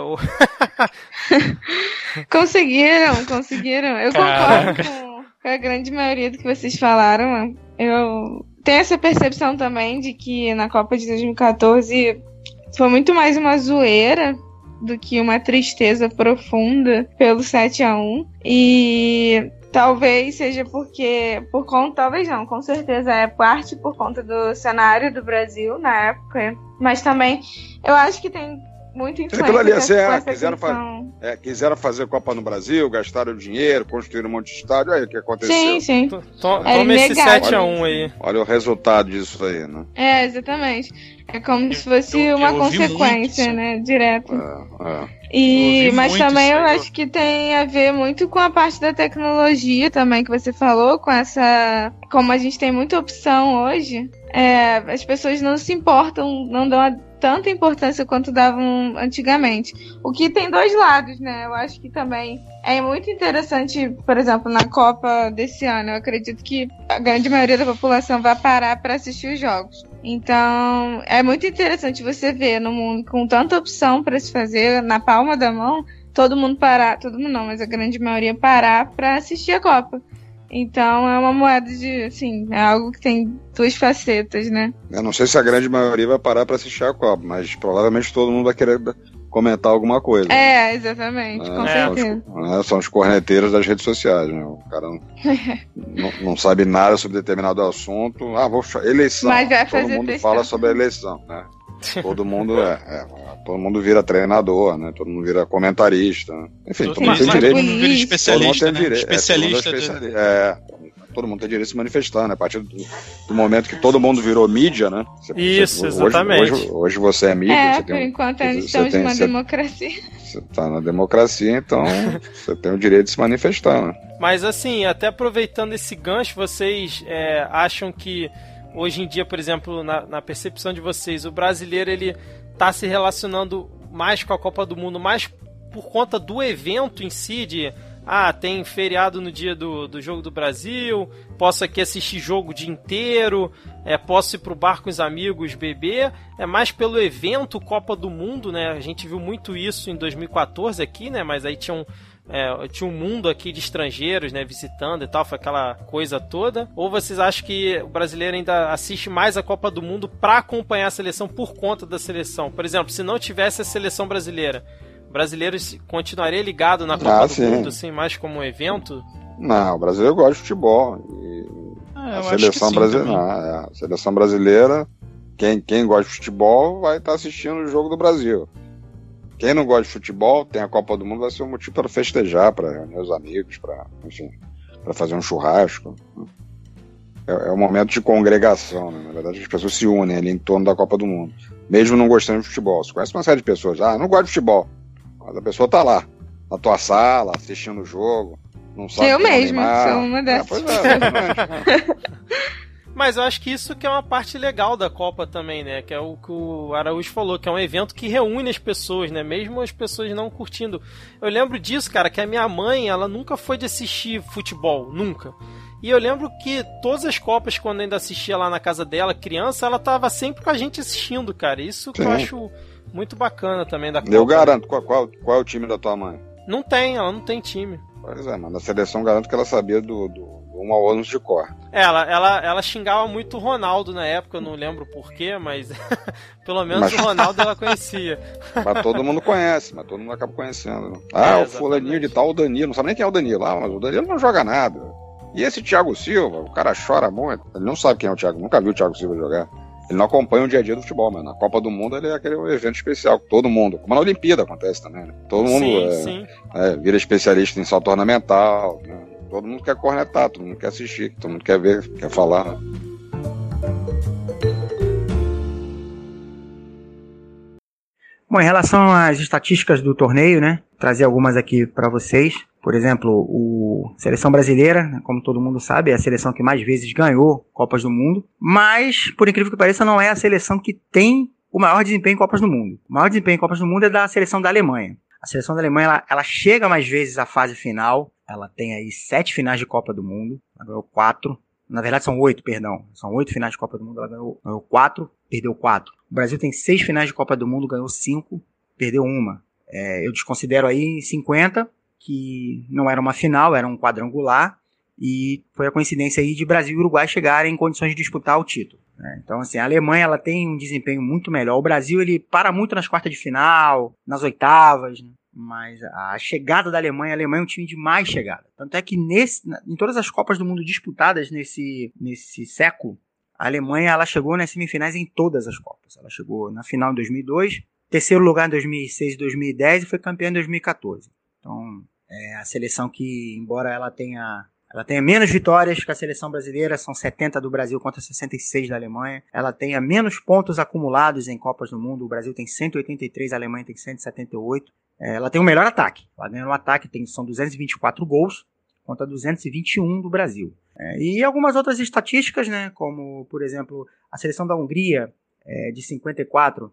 *laughs* conseguiram, conseguiram. Eu Caraca. concordo com a grande maioria do que vocês falaram. Eu tenho essa percepção também de que na Copa de 2014 foi muito mais uma zoeira do que uma tristeza profunda pelo 7 a 1 E Talvez seja porque, por conta, talvez não, com certeza é parte por conta do cenário do Brasil na época, mas também eu acho que tem muito influência. ali, assim, é, quiseram, fa é, quiseram fazer Copa no Brasil, gastaram dinheiro, construíram um monte de estádio, aí o que aconteceu? Sim, sim. Toma é esse 7x1 aí. Olha o resultado disso aí, né? É, exatamente. É como se fosse eu, uma eu consequência, né? Direto. É, é. E, mas também eu acho que tem a ver muito com a parte da tecnologia também que você falou, com essa. Como a gente tem muita opção hoje, é, as pessoas não se importam, não dão a, tanta importância quanto davam antigamente. O que tem dois lados, né? Eu acho que também é muito interessante, por exemplo, na Copa desse ano, eu acredito que a grande maioria da população vai parar para assistir os jogos. Então, é muito interessante você ver no mundo com tanta opção para se fazer na palma da mão, todo mundo parar, todo mundo não, mas a grande maioria parar para assistir a Copa. Então é uma moeda de, assim, é algo que tem duas facetas, né? Eu não sei se a grande maioria vai parar para assistir a Copa, mas provavelmente todo mundo vai querer comentar alguma coisa. É, exatamente, com é, certeza. São os, né, são os corneteiros das redes sociais, né? O cara não, *laughs* não, não, sabe nada sobre determinado assunto. Ah, vou eleição. Mas vai fazer todo mundo questão. fala sobre a eleição, né? Todo mundo é, é, todo mundo vira treinador, né? Todo mundo vira comentarista. Né? Enfim, todo, todo mundo tem direito. Todo mundo vira especialista, todo mundo tem né? especialista. É, todo mundo é, é, todo mundo tem direito de se manifestar, né? A partir do, do momento que todo mundo virou mídia, né? Você, Isso, você, exatamente. Hoje, hoje, você é mídia. É, você por um, enquanto a gente estamos numa democracia. Você está na democracia, então *laughs* você tem o direito de se manifestar, né? Mas assim, até aproveitando esse gancho, vocês é, acham que hoje em dia, por exemplo, na, na percepção de vocês, o brasileiro ele está se relacionando mais com a Copa do Mundo, mais por conta do evento em si, de ah, tem feriado no dia do, do jogo do Brasil, posso aqui assistir jogo o dia inteiro, é, posso ir pro bar com os amigos beber. É mais pelo evento Copa do Mundo, né? A gente viu muito isso em 2014 aqui, né? Mas aí tinha um, é, tinha um mundo aqui de estrangeiros, né, visitando e tal, foi aquela coisa toda? Ou vocês acham que o brasileiro ainda assiste mais a Copa do Mundo para acompanhar a seleção por conta da seleção? Por exemplo, se não tivesse a seleção brasileira, brasileiro continuaria ligado na Copa Ah, do sim. Mundo, assim, mais como um evento? Não, o brasileiro gosta de futebol. E Ah, a seleção sim brasileira. também. não, é, a seleção brasileira, quem, quem gosta de futebol vai estar assistindo o jogo do Brasil. Quem não gosta de futebol, tem a Copa do Mundo, vai ser um motivo para festejar, para reunir os amigos, para, enfim, para fazer um churrasco. É, é um momento de congregação, né? Na verdade, as pessoas se unem ali em torno da Copa do Mundo. Mesmo não gostando de futebol. Você conhece uma série de pessoas, ah, não gosto de futebol. Mas a pessoa tá lá, na tua sala, assistindo o jogo. Não sabe Eu é o mesma Neymar. sou uma É, dessas pois é. *laughs* Mas eu acho que isso que é uma parte legal da Copa também, né? Que é o que o Araújo falou, que é um evento que reúne as pessoas, né? Mesmo as pessoas não curtindo. Eu lembro disso, cara, que a minha mãe, ela nunca foi de assistir futebol, nunca. E eu lembro que todas as Copas, quando ainda assistia lá na casa dela, criança, ela tava sempre com a gente assistindo, cara. Isso que eu acho muito bacana também da Copa. Eu garanto. Qual, qual, qual é o time da tua mãe? Não tem, ela não tem time. Pois é, mas na seleção garanto que ela sabia do, do, do 1 ao 11 de cor. Ela, ela, ela xingava muito o Ronaldo na época, eu não lembro porquê, mas *laughs* pelo menos Mas- o Ronaldo ela conhecia. Mas todo mundo conhece, mas todo mundo acaba conhecendo. né? Ah, É, o fulaninho de tal, o Danilo. Não sabe nem quem é o Danilo. Ah, mas o Danilo não joga nada. E esse Thiago Silva, o cara chora muito. Ele não sabe quem é o Thiago, nunca viu o Thiago Silva jogar. Ele não acompanha o dia a dia do futebol, mas na Copa do Mundo ele é aquele evento especial, que todo mundo, como na Olimpíada acontece também, né? Todo mundo sim, é, sim. é, vira especialista em salto ornamental, né? Todo mundo quer cornetar, todo mundo quer assistir, todo mundo quer ver, quer falar. Bom, em relação às estatísticas do torneio, né? Trazer algumas aqui para vocês. Por exemplo, o seleção brasileira, né, como todo mundo sabe, é a seleção que mais vezes ganhou Copas do Mundo, mas por incrível que pareça, não é a seleção que tem o maior desempenho em Copas do Mundo. O maior desempenho em Copas do Mundo é da seleção da Alemanha. A seleção da Alemanha ela, ela chega mais vezes à fase final. Ela tem aí sete finais de Copa do Mundo. Ela ganhou quatro. Na verdade, são oito, perdão. São oito finais de Copa do Mundo. Ela ganhou, ganhou quatro, perdeu quatro. O Brasil tem seis finais de Copa do Mundo, ganhou cinco, perdeu uma. É, eu desconsidero aí 50, que não era uma final, era um quadrangular. E foi a coincidência aí de Brasil e Uruguai chegarem em condições de disputar o título. né? Então, assim, a Alemanha ela tem um desempenho muito melhor. O Brasil ele para muito nas quartas de final, nas oitavas, né? mas a chegada da Alemanha, a Alemanha é um time de mais chegada. Tanto é que nesse, em todas as Copas do Mundo disputadas nesse, nesse século, a Alemanha ela chegou nas semifinais em todas as Copas. Ela chegou na final em 2002, terceiro lugar em 2006 e 2010 e foi campeã em 2014. Então, é a seleção que, embora ela tenha ela tenha menos vitórias que a seleção brasileira, são 70 do Brasil contra 66 da Alemanha. Ela tenha menos pontos acumulados em Copas do Mundo. O Brasil tem 183, a Alemanha tem 178. É, ela tem o melhor ataque. Ela ganha no ataque, tem, são 224 gols contra 221 do Brasil. É, e algumas outras estatísticas, né, como, por exemplo, a seleção da Hungria, é, de 54,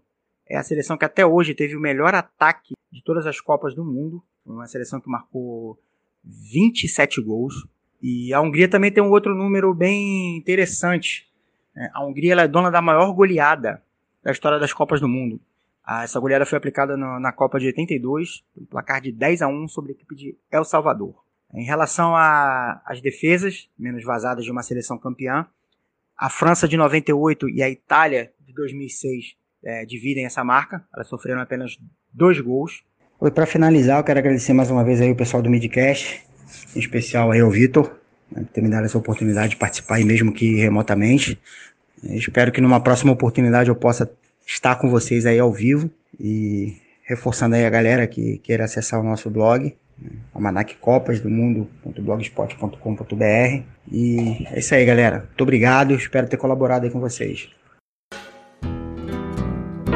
é a seleção que até hoje teve o melhor ataque de todas as Copas do Mundo. Uma seleção que marcou 27 gols. E a Hungria também tem um outro número bem interessante. né? A Hungria é dona da maior goleada da história das Copas do Mundo. Ah, Essa goleada foi aplicada na Copa de 82, pelo placar de 10 a 1 sobre a equipe de El Salvador. Em relação às defesas, menos vazadas de uma seleção campeã, a França de 98 e a Itália de 2006 eh, dividem essa marca. Elas sofreram apenas dois gols. E para finalizar, eu quero agradecer mais uma vez aí o pessoal do Midcast, em especial aí ao Vitor, né, por ter me dado essa oportunidade de participar aí mesmo que remotamente. Eu espero que numa próxima oportunidade eu possa estar com vocês aí ao vivo e reforçando aí a galera que queira acessar o nosso blog, né, do Mundo.blogspot.com.br. E é isso aí, galera. Muito obrigado, espero ter colaborado aí com vocês.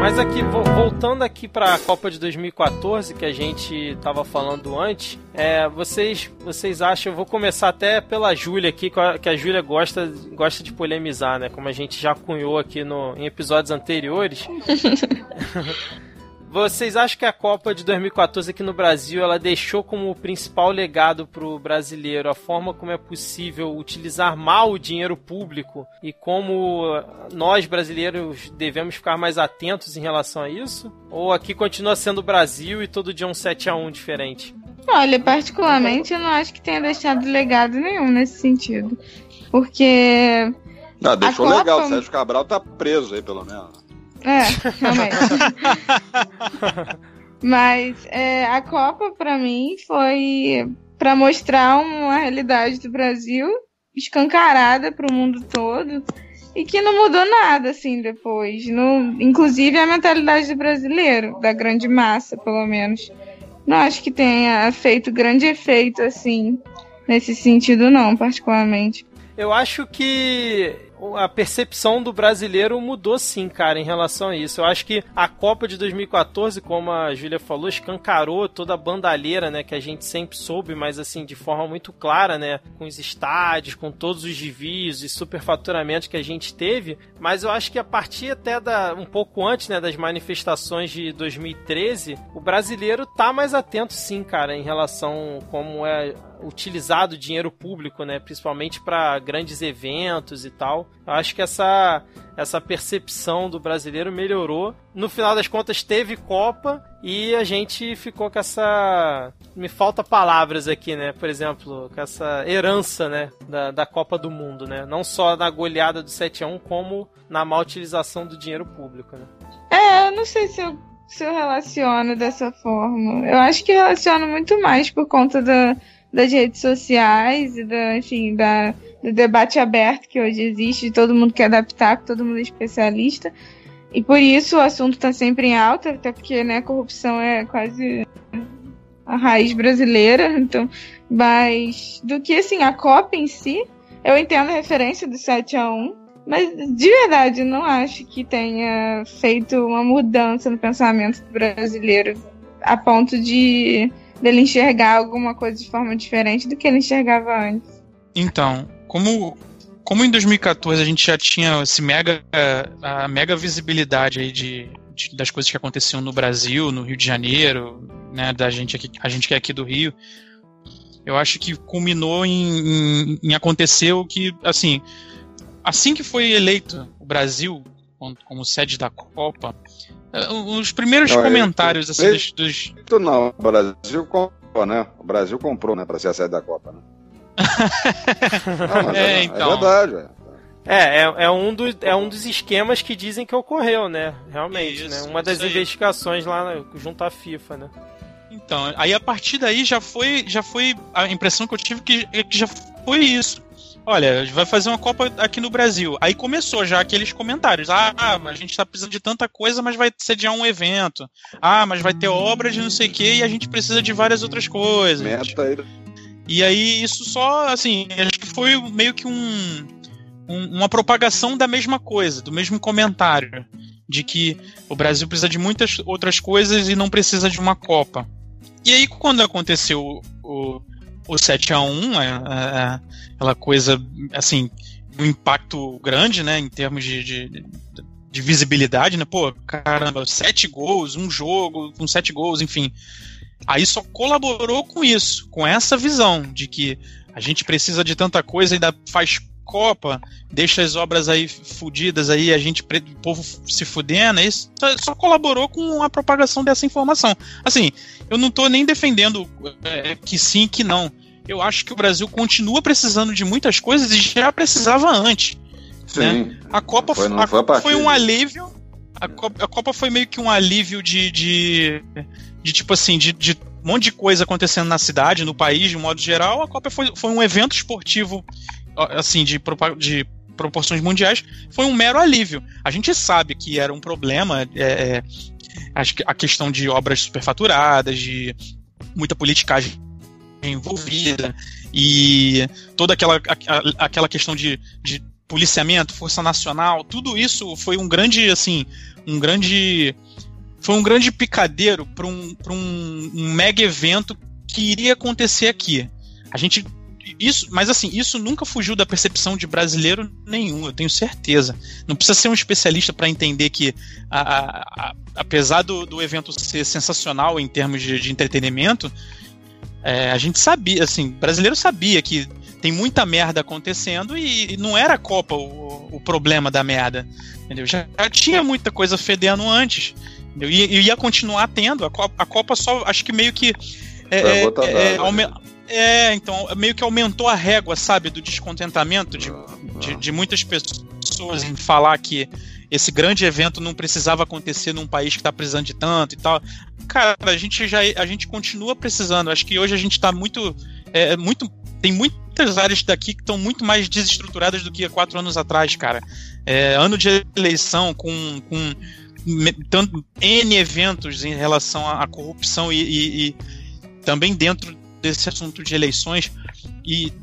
Mas aqui, vo- voltando aqui para a Copa de 2014, que a gente tava falando antes, é, vocês, vocês acham, eu vou começar até pela Júlia aqui, que a- que a Júlia gosta, gosta de polemizar, né? Como a gente já cunhou aqui no, em episódios anteriores. *laughs* Vocês acham que a Copa de 2014 aqui no Brasil ela deixou como principal legado para o brasileiro a forma como é possível utilizar mal o dinheiro público e como nós brasileiros devemos ficar mais atentos em relação a isso? Ou aqui continua sendo o Brasil e todo dia um 7 a 1 diferente? Olha, particularmente eu não acho que tenha deixado legado nenhum nesse sentido. Porque. Não, deixou Copa... legal, o Sérgio Cabral tá preso aí, pelo menos. É, *laughs* realmente. Mas é, a Copa, para mim, foi para mostrar uma realidade do Brasil escancarada para o mundo todo e que não mudou nada assim depois. No, inclusive a mentalidade do brasileiro, da grande massa, pelo menos. Não acho que tenha feito grande efeito assim nesse sentido, não, particularmente. Eu acho que a percepção do brasileiro mudou sim, cara, em relação a isso. Eu acho que a Copa de 2014, como a Júlia falou, escancarou toda a bandalheira, né, que a gente sempre soube, mas assim, de forma muito clara, né, com os estádios, com todos os desvios e superfaturamentos que a gente teve, mas eu acho que a partir até da um pouco antes, né, das manifestações de 2013, o brasileiro tá mais atento sim, cara, em relação como é utilizado dinheiro público, né, principalmente para grandes eventos e tal. Eu acho que essa essa percepção do brasileiro melhorou. No final das contas teve Copa e a gente ficou com essa me falta palavras aqui, né? Por exemplo, com essa herança, né, da, da Copa do Mundo, né? Não só na goleada do 7 a 1 como na má utilização do dinheiro público, né? É, eu não sei se eu se eu relaciono dessa forma. Eu acho que relaciono muito mais por conta da, das redes sociais e da, enfim, da, do debate aberto que hoje existe, todo mundo quer adaptar, todo mundo é especialista. E por isso o assunto está sempre em alta, até porque né, corrupção é quase a raiz brasileira. *laughs* Então, mas do que assim, a Copa em si, eu entendo a referência do 7 a 1 mas de verdade, não acho que tenha feito uma mudança no pensamento brasileiro a ponto de dele enxergar alguma coisa de forma diferente do que ele enxergava antes. Então, como como em 2014 a gente já tinha esse mega a mega visibilidade aí de, de, das coisas que aconteciam no Brasil, no Rio de Janeiro, né, da gente aqui, a gente que é aqui do Rio, eu acho que culminou em, em, em acontecer o que, assim, assim que foi eleito o Brasil como, como sede da Copa, os primeiros não, comentários assim, dos, dos... Não, o Brasil comprou, né? O Brasil comprou, né, para ser a sede da Copa, né? *laughs* não, é, é, então. é verdade. É, é, é, um do, é um dos esquemas que dizem que ocorreu, né? Realmente, né? isso, né? Uma das investigações lá junto à FIFA, né? Então, aí a partir daí já foi, já foi a impressão que eu tive que, que já foi isso olha, vai fazer uma Copa aqui no Brasil. Aí começou já aqueles comentários. Ah, a gente tá precisando de tanta coisa, mas vai sediar um evento. Ah, mas vai ter obras de não sei o que e a gente precisa de várias outras coisas. Meta aí. E aí isso só, assim, acho que foi meio que um, um, uma propagação da mesma coisa, do mesmo comentário. De que o Brasil precisa de muitas outras coisas e não precisa de uma Copa. E aí, quando aconteceu o, o 7 a 1 é, é, aquela coisa, assim, um impacto grande, né, em termos de, de, de, visibilidade, né, pô, caramba, sete gols, um jogo com sete gols, enfim. Aí só colaborou com isso, com essa visão de que a gente precisa de tanta coisa, ainda faz Copa, deixa as obras aí fudidas aí, a gente, o povo se fudendo, isso só colaborou com a propagação dessa informação. Assim, eu não tô nem defendendo é, que sim, que não. Eu acho que o Brasil continua precisando de muitas coisas e já precisava antes. Sim. Né? A Copa, foi, a Copa foi um alívio. A Copa, a Copa, foi meio que um alívio de, de, de tipo assim, de, de um monte de coisa acontecendo na cidade, no país, de um modo geral. A Copa foi, foi um evento esportivo assim, de, de proporções mundiais, foi um mero alívio. A gente sabe que era um problema, é, é a questão de obras superfaturadas, de muita politicagem envolvida e toda aquela, aquela questão de, de policiamento, força nacional, tudo isso foi um grande, assim, um grande foi um grande picadeiro para um, um, um mega evento que iria acontecer aqui. A gente isso, mas assim, isso nunca fugiu da percepção de brasileiro nenhum, eu tenho certeza. Não precisa ser um especialista para entender que, a, a, a, apesar do, do evento ser sensacional em termos de, de entretenimento, é, a gente sabia, assim, brasileiro sabia que tem muita merda acontecendo e, e não era a Copa o, o, problema da merda. Entendeu? Já, já tinha muita coisa fedendo antes. Entendeu? E, e ia continuar tendo. A Copa, a Copa só, acho que meio que. É, é, é, né? É, então, meio que aumentou a régua, sabe, do descontentamento de, de, de muitas pessoas em falar que esse grande evento não precisava acontecer num país que está precisando de tanto e tal. Cara, a gente já a gente continua precisando. Acho que hoje a gente está muito é, muito tem muitas áreas daqui que estão muito mais desestruturadas do que há quatro anos atrás, cara. É, ano de eleição com, com tanto N eventos em relação à corrupção e, e, e também dentro desse assunto de eleições e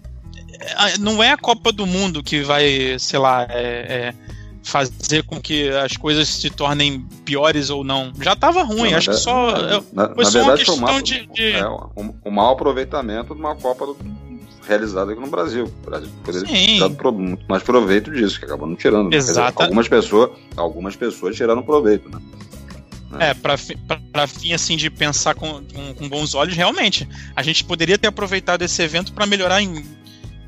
não é a Copa do Mundo que vai, sei lá, é, é fazer com que as coisas se tornem piores ou não. Já estava ruim, não, acho que só. É, na, foi na só verdade, uma questão foi uma, de. de... É, um, um mau aproveitamento de uma Copa do, realizada aqui no Brasil. O Brasil poderia ter tirado muito mais proveito disso, que acabou não tirando. Exato. Dizer, algumas pessoas, algumas pessoas tiraram proveito, né? É, pra, pra, pra fim assim de pensar com, com, com, bons olhos, realmente. A gente poderia ter aproveitado esse evento para melhorar em,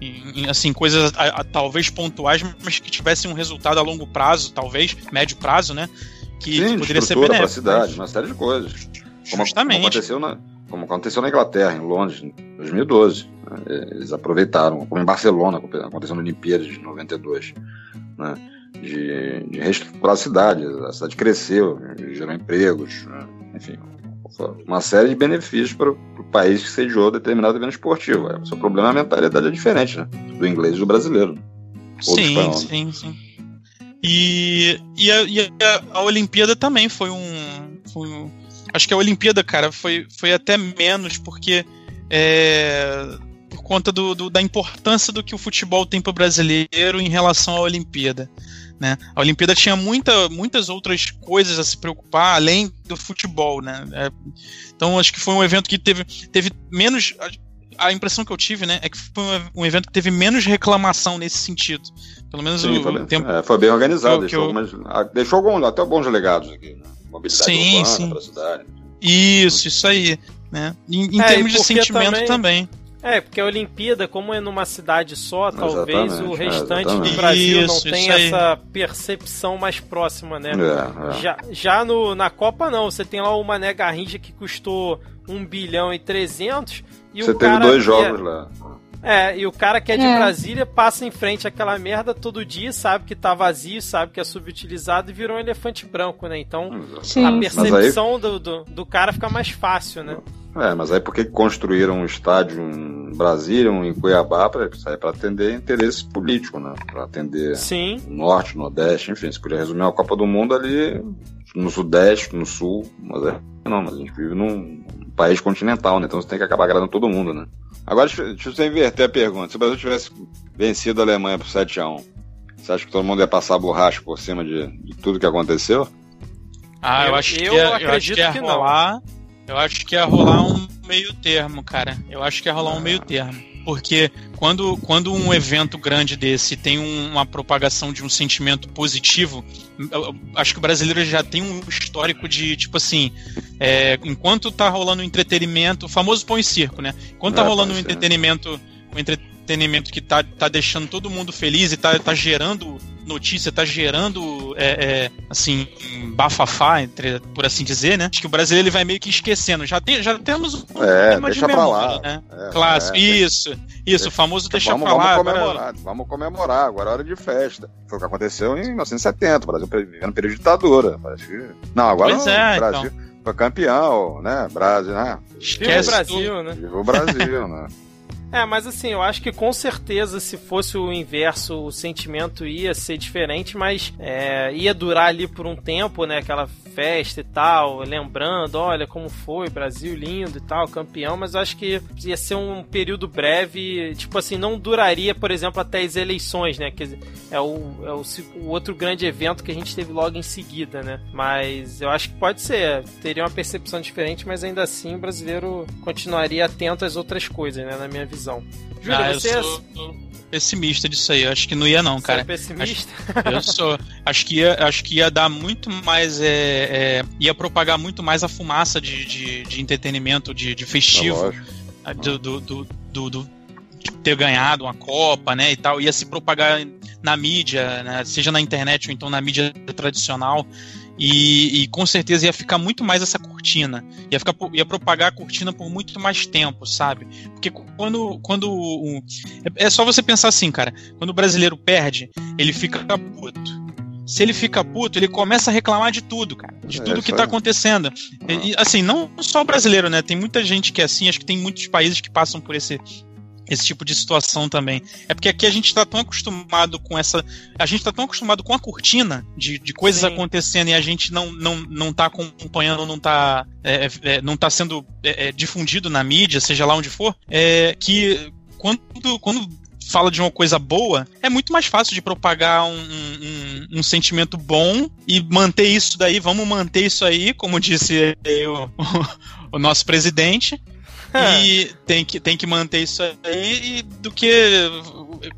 em, assim, coisas a, a, talvez pontuais, mas que tivessem um resultado a longo prazo, talvez, médio prazo, né? Que, Sim, que poderia ser benéfico. Pra cidade, mas... uma série de coisas. Como, Justamente. Como aconteceu na, como aconteceu na Inglaterra, em Londres, em 2012. Né? Eles aproveitaram, como em Barcelona, aconteceu na Olimpíadas de 92, né? De, de reestruturar a cidade. A cidade cresceu, gerou empregos, né? enfim, uma série de benefícios para o país que sediou determinado evento esportivo. O seu problema é a mentalidade é diferente, né? Do inglês e do brasileiro. Sim, sim, sim. E, e, a, e a, a Olimpíada também foi um, foi um Acho que a Olimpíada, cara, foi, foi até menos, porque. É, por conta do, do, da importância do que o futebol tem para o brasileiro em relação à Olimpíada. Né? A Olimpíada tinha muita, muitas outras coisas a se preocupar além do futebol. Né? É, então acho que foi um evento que teve, teve menos. A impressão que eu tive né, é que foi um evento que teve menos reclamação nesse sentido. Pelo menos Sim, o, foi, bem, tempo. É, foi bem organizado, deixou, eu... algumas, deixou até bons delegados aqui. Né? mobilidade sim, urbana sim. para a cidade. Isso, isso aí. Né? Em, em é, termos de sentimento também, também. É, porque a Olimpíada, como é numa cidade só, talvez exatamente, o restante é, do Brasil isso, não tenha essa percepção mais próxima, né? É, é. Já, já no, na Copa, não. Você tem lá o Mané Garrincha que custou 1 bilhão e 300 e Você o teve dois jogos lá. É, e o cara que é de é. Brasília passa em frente àquela merda todo dia, sabe que tá vazio, sabe que é subutilizado e virou um elefante branco, né? Então Sim. a percepção aí... do, do, do, cara fica mais fácil, né? É, mas aí por que construíram um estádio em Brasília, um em Cuiabá, para para atender interesse político, né? Para atender Sim. o norte, nordeste, enfim, se podia resumir a Copa do Mundo ali no sudeste, no sul, mas é, não, mas a gente vive num país continental, né? Então você tem que acabar agradando todo mundo, né? Agora, deixa eu inverter a pergunta. Se o Brasil tivesse vencido a Alemanha por 7x1, você acha que todo mundo ia passar borracha por cima de, de tudo que aconteceu? Ah, eu, eu acho que eu, ia, acredito eu acho que, ia rolar, não. Eu acho que ia rolar um meio termo, cara. Eu acho que ia rolar um meio termo. Porque quando, quando um evento grande desse tem um, uma propagação de um sentimento positivo, acho que o brasileiro já tem um histórico de, tipo assim, é, enquanto tá rolando um entretenimento, o famoso pão e circo, né? Enquanto tá é, rolando um entretenimento, um entretenimento que tá, tá deixando todo mundo feliz e tá, tá gerando notícia tá gerando, é, é, assim, bafafá, entre, por assim dizer, né? Acho que o brasileiro ele vai meio que esquecendo. Já, tem, já temos um é, deixa de memória, lá. né? É, Clássico. É, isso, isso, o famoso deixa vamos, pra lá. Vamos comemorar, agora... vamos comemorar, agora é hora de festa. Foi o que aconteceu em 1970, o Brasil vivendo período de ditadura. Não, agora pois é, o Brasil então. foi campeão, né? Brasil, né? Esquece o Brasil, né? Viva o Brasil, né? *laughs* É, mas assim, eu acho que com certeza se fosse o inverso, o sentimento ia ser diferente, mas é, ia durar ali por um tempo, né? Aquela festa e tal, lembrando, olha como foi, Brasil lindo e tal, campeão, mas eu acho que ia ser um período breve, tipo assim, não duraria, por exemplo, até as eleições, né? Que é o, é o, o outro grande evento que a gente teve logo em seguida, né? Mas eu acho que pode ser, teria uma percepção diferente, mas ainda assim o brasileiro continuaria atento às outras coisas, né? Na minha visão visão. Júlio, ah, você eu sou pessimista disso aí. Eu acho que não ia não, cara. Você é pessimista? Acho, eu sou. Acho que ia, acho que ia dar muito mais, é, é, ia propagar muito mais a fumaça de, de, de entretenimento, de, de festivo, é do, do, do, do, do ter ganhado uma Copa, né, e tal, ia se propagar na mídia, né, seja na internet ou então na mídia tradicional. E, e, com certeza ia ficar muito mais essa cortina. Ia, ficar, ia propagar a cortina por muito mais tempo, sabe? Porque quando. quando um, é, é só você pensar assim, cara. Quando o brasileiro perde, ele fica puto. Se ele fica puto, ele começa a reclamar de tudo, cara. De é, tudo que tá acontecendo. E, assim, não só o brasileiro, né? Tem muita gente que é assim, acho que tem muitos países que passam por esse, esse tipo de situação também. É porque aqui a gente está tão acostumado com essa. A gente está tão acostumado com a cortina de, de coisas Sim. acontecendo e a gente não, não, não tá acompanhando, não tá, é, é, é não tá sendo é, é, difundido na mídia, seja lá onde for, é, que quando, quando fala de uma coisa boa, é muito mais fácil de propagar um, um, um, sentimento bom e manter isso daí, vamos manter isso aí, como disse o, *laughs* o nosso presidente, e tem que, tem que manter isso aí do que,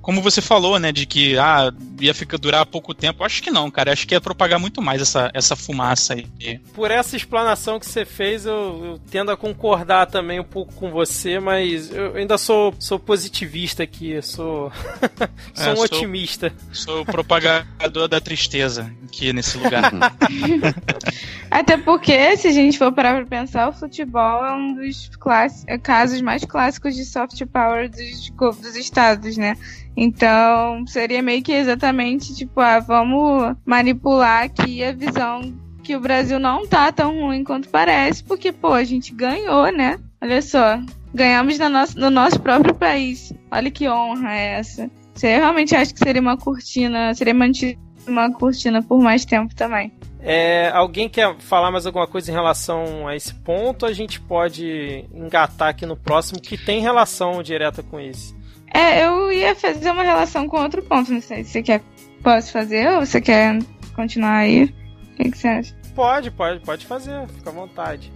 como você falou, né, de que ah, ia ficar durar pouco tempo. Acho que não, cara. Acho que ia propagar muito mais essa, essa fumaça aí. Por essa explanação que você fez, eu, eu tendo a concordar também um pouco com você, mas eu ainda sou, sou positivista aqui, sou, *laughs* sou é, um sou, otimista. Sou propagador da tristeza aqui nesse lugar. *laughs* Até porque, se a gente for parar pra pensar, o futebol é um dos casos mais clássicos de soft power dos, dos estados, né? Então, seria meio que exatamente tipo, ah, vamos manipular aqui a visão que o Brasil não tá tão ruim quanto parece, porque, pô, a gente ganhou, né? Olha só, ganhamos no nosso, no nosso próprio país. Olha que honra é essa. Você realmente acha que seria uma cortina, seria mantida uma cortina por mais tempo também. É, alguém quer falar mais alguma coisa em relação a esse ponto? A gente pode engatar aqui no próximo que tem relação direta com esse. É, eu ia fazer uma relação com outro ponto, não sei se você quer posso fazer ou você quer continuar aí. O que, que você acha? Pode, pode, pode fazer, fica à vontade.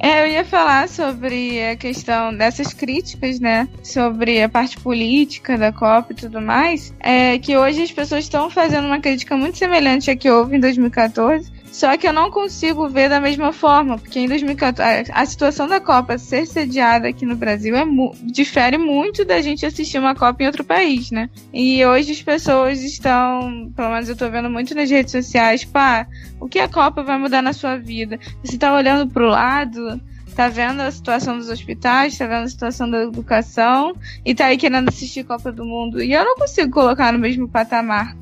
É, eu ia falar sobre a questão dessas críticas, né? Sobre a parte política da Copa e tudo mais. É que hoje as pessoas estão fazendo uma crítica muito semelhante à que houve em 2014 só que eu não consigo ver da mesma forma, porque em 2014 a situação da Copa ser sediada aqui no Brasil é mu difere muito da gente assistir uma Copa em outro país, né? E hoje as pessoas estão, pelo menos eu tô vendo muito nas redes sociais, pá, o que a Copa vai mudar na sua vida? Você tá olhando pro lado, tá vendo a situação dos hospitais, tá vendo a situação da educação e tá aí querendo assistir Copa do Mundo. E eu não consigo colocar no mesmo patamar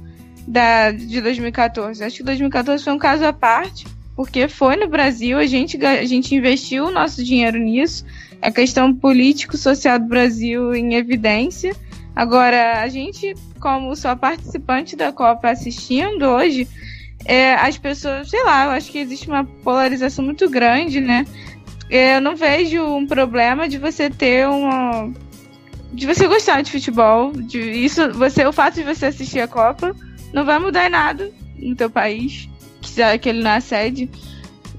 da, de 2014. Acho que 2014 foi um caso à parte, porque foi no Brasil, a gente, a gente investiu o nosso dinheiro nisso, a questão político-social do Brasil em evidência. Agora, a gente, como só participante da Copa assistindo hoje, é, as pessoas, sei lá, eu acho que existe uma polarização muito grande, né? É, eu não vejo um problema de você ter uma. de você gostar de futebol. De, isso, você, o fato de você assistir a Copa não vai mudar em nada no teu país, que, que ele não é sede.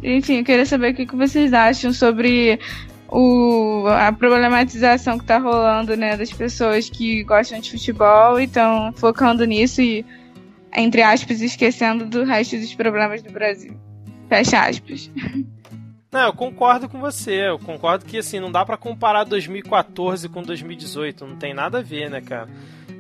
Enfim, eu queria saber o que, que vocês acham sobre o, a problematização que tá rolando, né, das pessoas que gostam de futebol e estão focando nisso e, entre aspas, esquecendo do resto dos problemas do Brasil. Fecha aspas. Não, eu concordo com você. Eu concordo que assim não dá para comparar 2014 com 2018, não tem nada a ver, né, cara?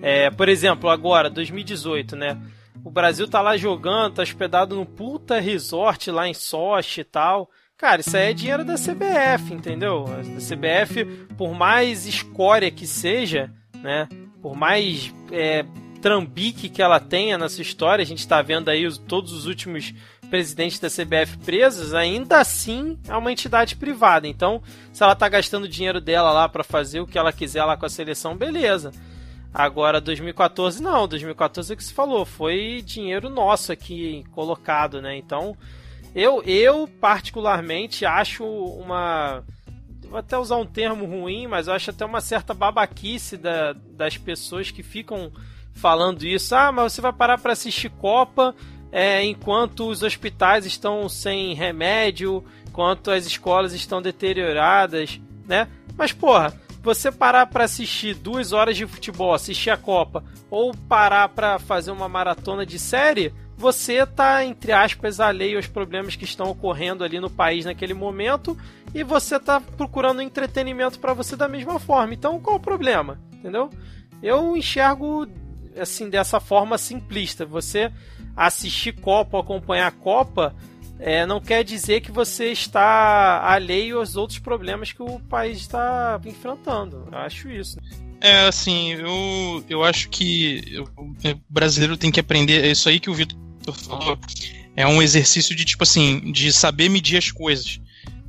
É, por exemplo, agora, 2018, né? O Brasil tá lá jogando, tá hospedado no puta resort lá em Sochi e tal. Cara, isso aí é dinheiro da CBF, entendeu? A CBF, por mais escória que seja, né? Por mais é, trambique que ela tenha nessa história, a gente tá vendo aí os, todos os últimos presidentes da CBF presos, ainda assim é uma entidade privada. Então, se ela tá gastando dinheiro dela lá para fazer o que ela quiser lá com a seleção, beleza. Agora, 2014 não, 2014 é o que se falou, foi dinheiro nosso aqui colocado, né? Então, eu, eu particularmente acho uma. Vou até usar um termo ruim, mas eu acho até uma certa babaquice da, das pessoas que ficam falando isso. Ah, mas você vai parar para assistir Copa é, enquanto os hospitais estão sem remédio, enquanto as escolas estão deterioradas, né? Mas porra, você parar para assistir duas horas de futebol, assistir a Copa, ou parar para fazer uma maratona de série, você tá, entre aspas, alheio aos problemas que estão ocorrendo ali no país naquele momento e você tá procurando entretenimento para você da mesma forma. Então, qual o problema? Entendeu? Eu enxergo assim dessa forma simplista. Você assistir Copa, acompanhar a Copa, é, não quer dizer que você está alheio aos outros problemas que o país está enfrentando. Eu acho isso. É, assim, eu, eu acho que o brasileiro tem que aprender. É isso aí que o Vitor falou. É um exercício de, tipo assim, de saber medir as coisas.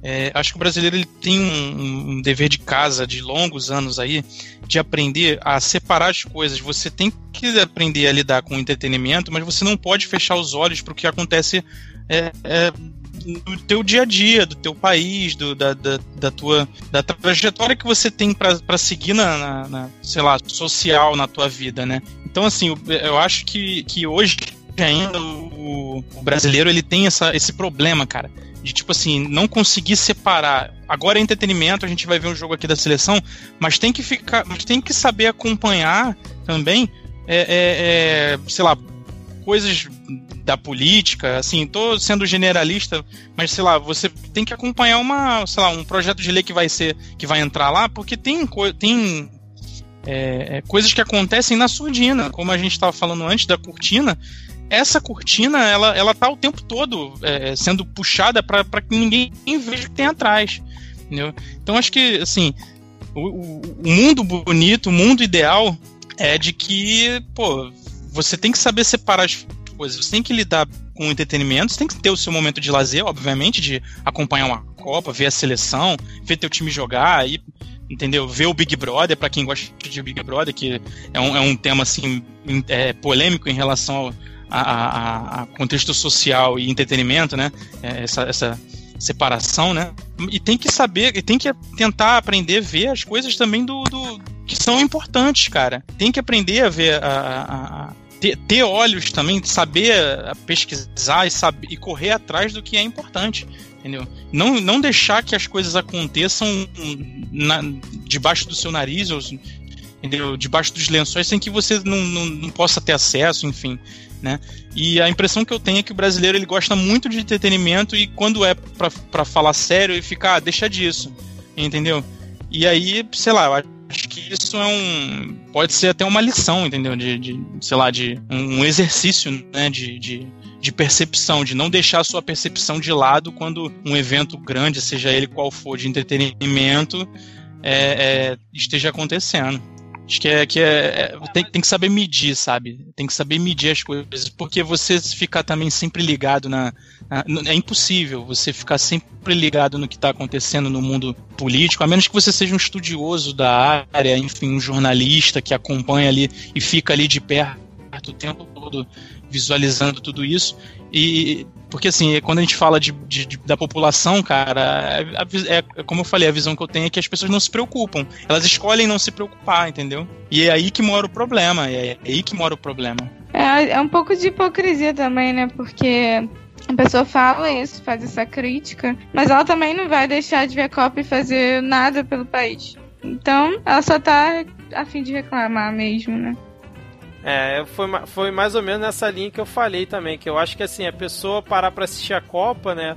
É, acho que o brasileiro ele tem um, um, dever de casa de longos anos aí de aprender a separar as coisas. Você tem que aprender a lidar com o entretenimento, mas você não pode fechar os olhos para o que acontece é, é, do teu dia a dia, do teu país, do, da, da, da tua da trajetória que você tem para seguir na, na, na, sei lá, social na tua vida, né? Então, assim, eu, eu acho que, que hoje ainda o, o brasileiro ele tem essa, esse problema, cara de tipo assim, não conseguir separar. Agora é entretenimento, a gente vai ver um jogo aqui da seleção, mas tem que ficar, mas tem que saber acompanhar também, é, é, é, sei lá, coisas da política, assim, tô sendo generalista, mas sei lá, você tem que acompanhar uma, sei lá, um projeto de lei que vai ser, que vai entrar lá, porque tem, tem é, é, coisas que acontecem na surdina, como a gente estava falando antes da cortina, essa cortina ela, ela tá o tempo todo é, sendo puxada para que ninguém veja o que tem atrás. Entendeu? Então acho que assim o, o, mundo bonito, o mundo ideal é de que pô, você tem que saber separar as coisas, você tem que lidar com entretenimento, você tem que ter o seu momento de lazer, obviamente, de acompanhar uma Copa, ver a seleção, ver teu time jogar, aí entendeu? Ver o Big Brother, para quem gosta de Big Brother, que é um, é um tema assim é, polêmico em relação ao, a, a, a contexto social e entretenimento, né? É, essa, essa separação, né? E tem que saber, e tem que tentar aprender a ver as coisas também do, do que são importantes, cara. Tem que aprender a ver a ter, ter, olhos também, saber pesquisar e, saber, e correr atrás do que é importante. Entendeu? Não, não deixar que as coisas aconteçam na, debaixo do seu nariz, ou, entendeu? debaixo dos lençóis, sem que você não, não, não possa ter acesso, enfim né? E a impressão que eu tenho é que o brasileiro ele gosta muito de entretenimento e quando é para falar sério ele fica, ah, deixa disso, entendeu? E aí, sei lá, eu acho que isso é um. Pode ser até uma lição, entendeu? De, de sei lá, de um exercício, né? De, de, de percepção, de não deixar a sua percepção de lado quando um evento grande, seja ele qual for, de entretenimento, é, é, esteja acontecendo. Acho que é que é, é, tem, tem que saber medir, sabe? Tem que saber medir as coisas, porque você ficar também sempre ligado na, na é impossível você ficar sempre ligado no que está acontecendo no mundo político, a menos que você seja um estudioso da área, enfim, um jornalista que acompanha ali e fica ali de perto o tempo todo visualizando tudo isso. E porque assim, quando a gente fala de, de, de da população, cara, é, é, como eu falei, a visão que eu tenho é que as pessoas não se preocupam. Elas escolhem não se preocupar, entendeu? E é aí que mora o problema. É, é aí que mora o problema. É, é um pouco de hipocrisia também, né? Porque a pessoa fala isso, faz essa crítica, mas ela também não vai deixar de ver Copa e fazer nada pelo país. Então, ela só tá a fim de reclamar mesmo, né? É, foi, foi mais ou menos nessa linha que eu falei também, que eu acho que assim, a pessoa parar pra assistir a Copa, né?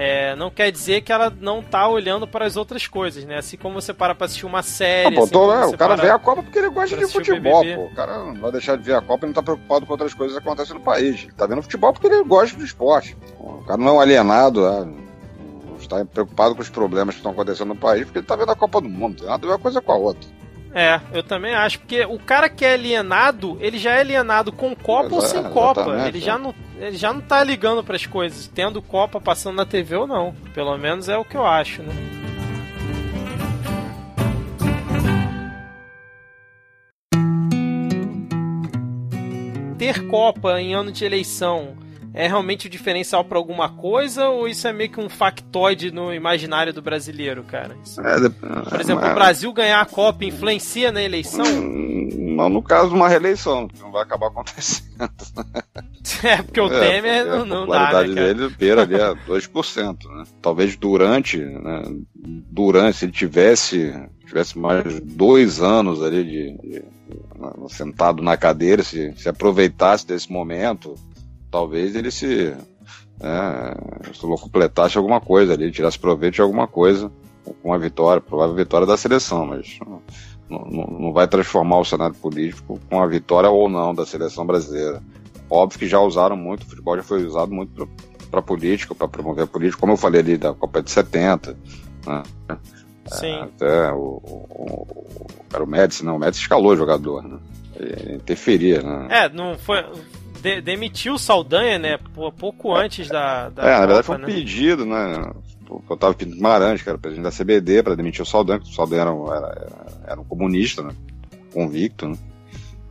É, não quer dizer que ela não tá olhando para as outras coisas, né? Assim como você para pra assistir uma série. Ah, pô, assim né? o cara vê a Copa porque ele gosta de futebol, pô. O cara não vai deixar de ver a Copa e não tá preocupado com outras coisas que acontecem no país. Ele tá vendo futebol porque ele gosta do esporte. O cara não é um alienado, né? não está preocupado com os problemas que estão acontecendo no país porque ele tá vendo a Copa do Mundo. Tem nada a ver uma coisa com a outra. É, eu também acho, porque o cara que é alienado, ele já é alienado com Copa ou sem Copa. Ele já, não, ele já não tá ligando para as coisas, tendo Copa passando na TV ou não. Pelo menos é o que eu acho, né? Ter Copa em ano de eleição é realmente o diferencial para alguma coisa ou isso é meio que um factoide no imaginário do brasileiro, cara? Isso... É, Por exemplo, é, o Brasil ganhar a Copa influencia na eleição? Não, no caso de uma reeleição, que não vai acabar acontecendo. *laughs* É, porque o é, Temer não, não dá, né, dele beira ali a 2%, né? Talvez durante, né, durante, se ele tivesse tivesse mais dois anos ali de, de, de sentado na cadeira, se, se aproveitasse desse momento, talvez ele se, é, se completasse alguma coisa ali, tirasse proveito de alguma coisa com a vitória, provável vitória da seleção, mas não, não, não vai transformar o cenário político com a vitória ou não da seleção brasileira. Óbvio que já usaram muito, o futebol já foi usado muito para política, para promover a política, como eu falei ali da Copa de 70, né? Sim. É, até o, o, o, era o Médici, não, o Médici escalou o jogador, né? Ele interferia, né? É, não foi. De, demitiu o Saldanha, né? Pouco antes da. da é, na verdade foi um né? pedido, né? O Otávio Pinto Guimarães, que era presidente da CBD, para demitir o Saldanha, porque o Saldanha era, era, era um comunista, né? Convicto, né?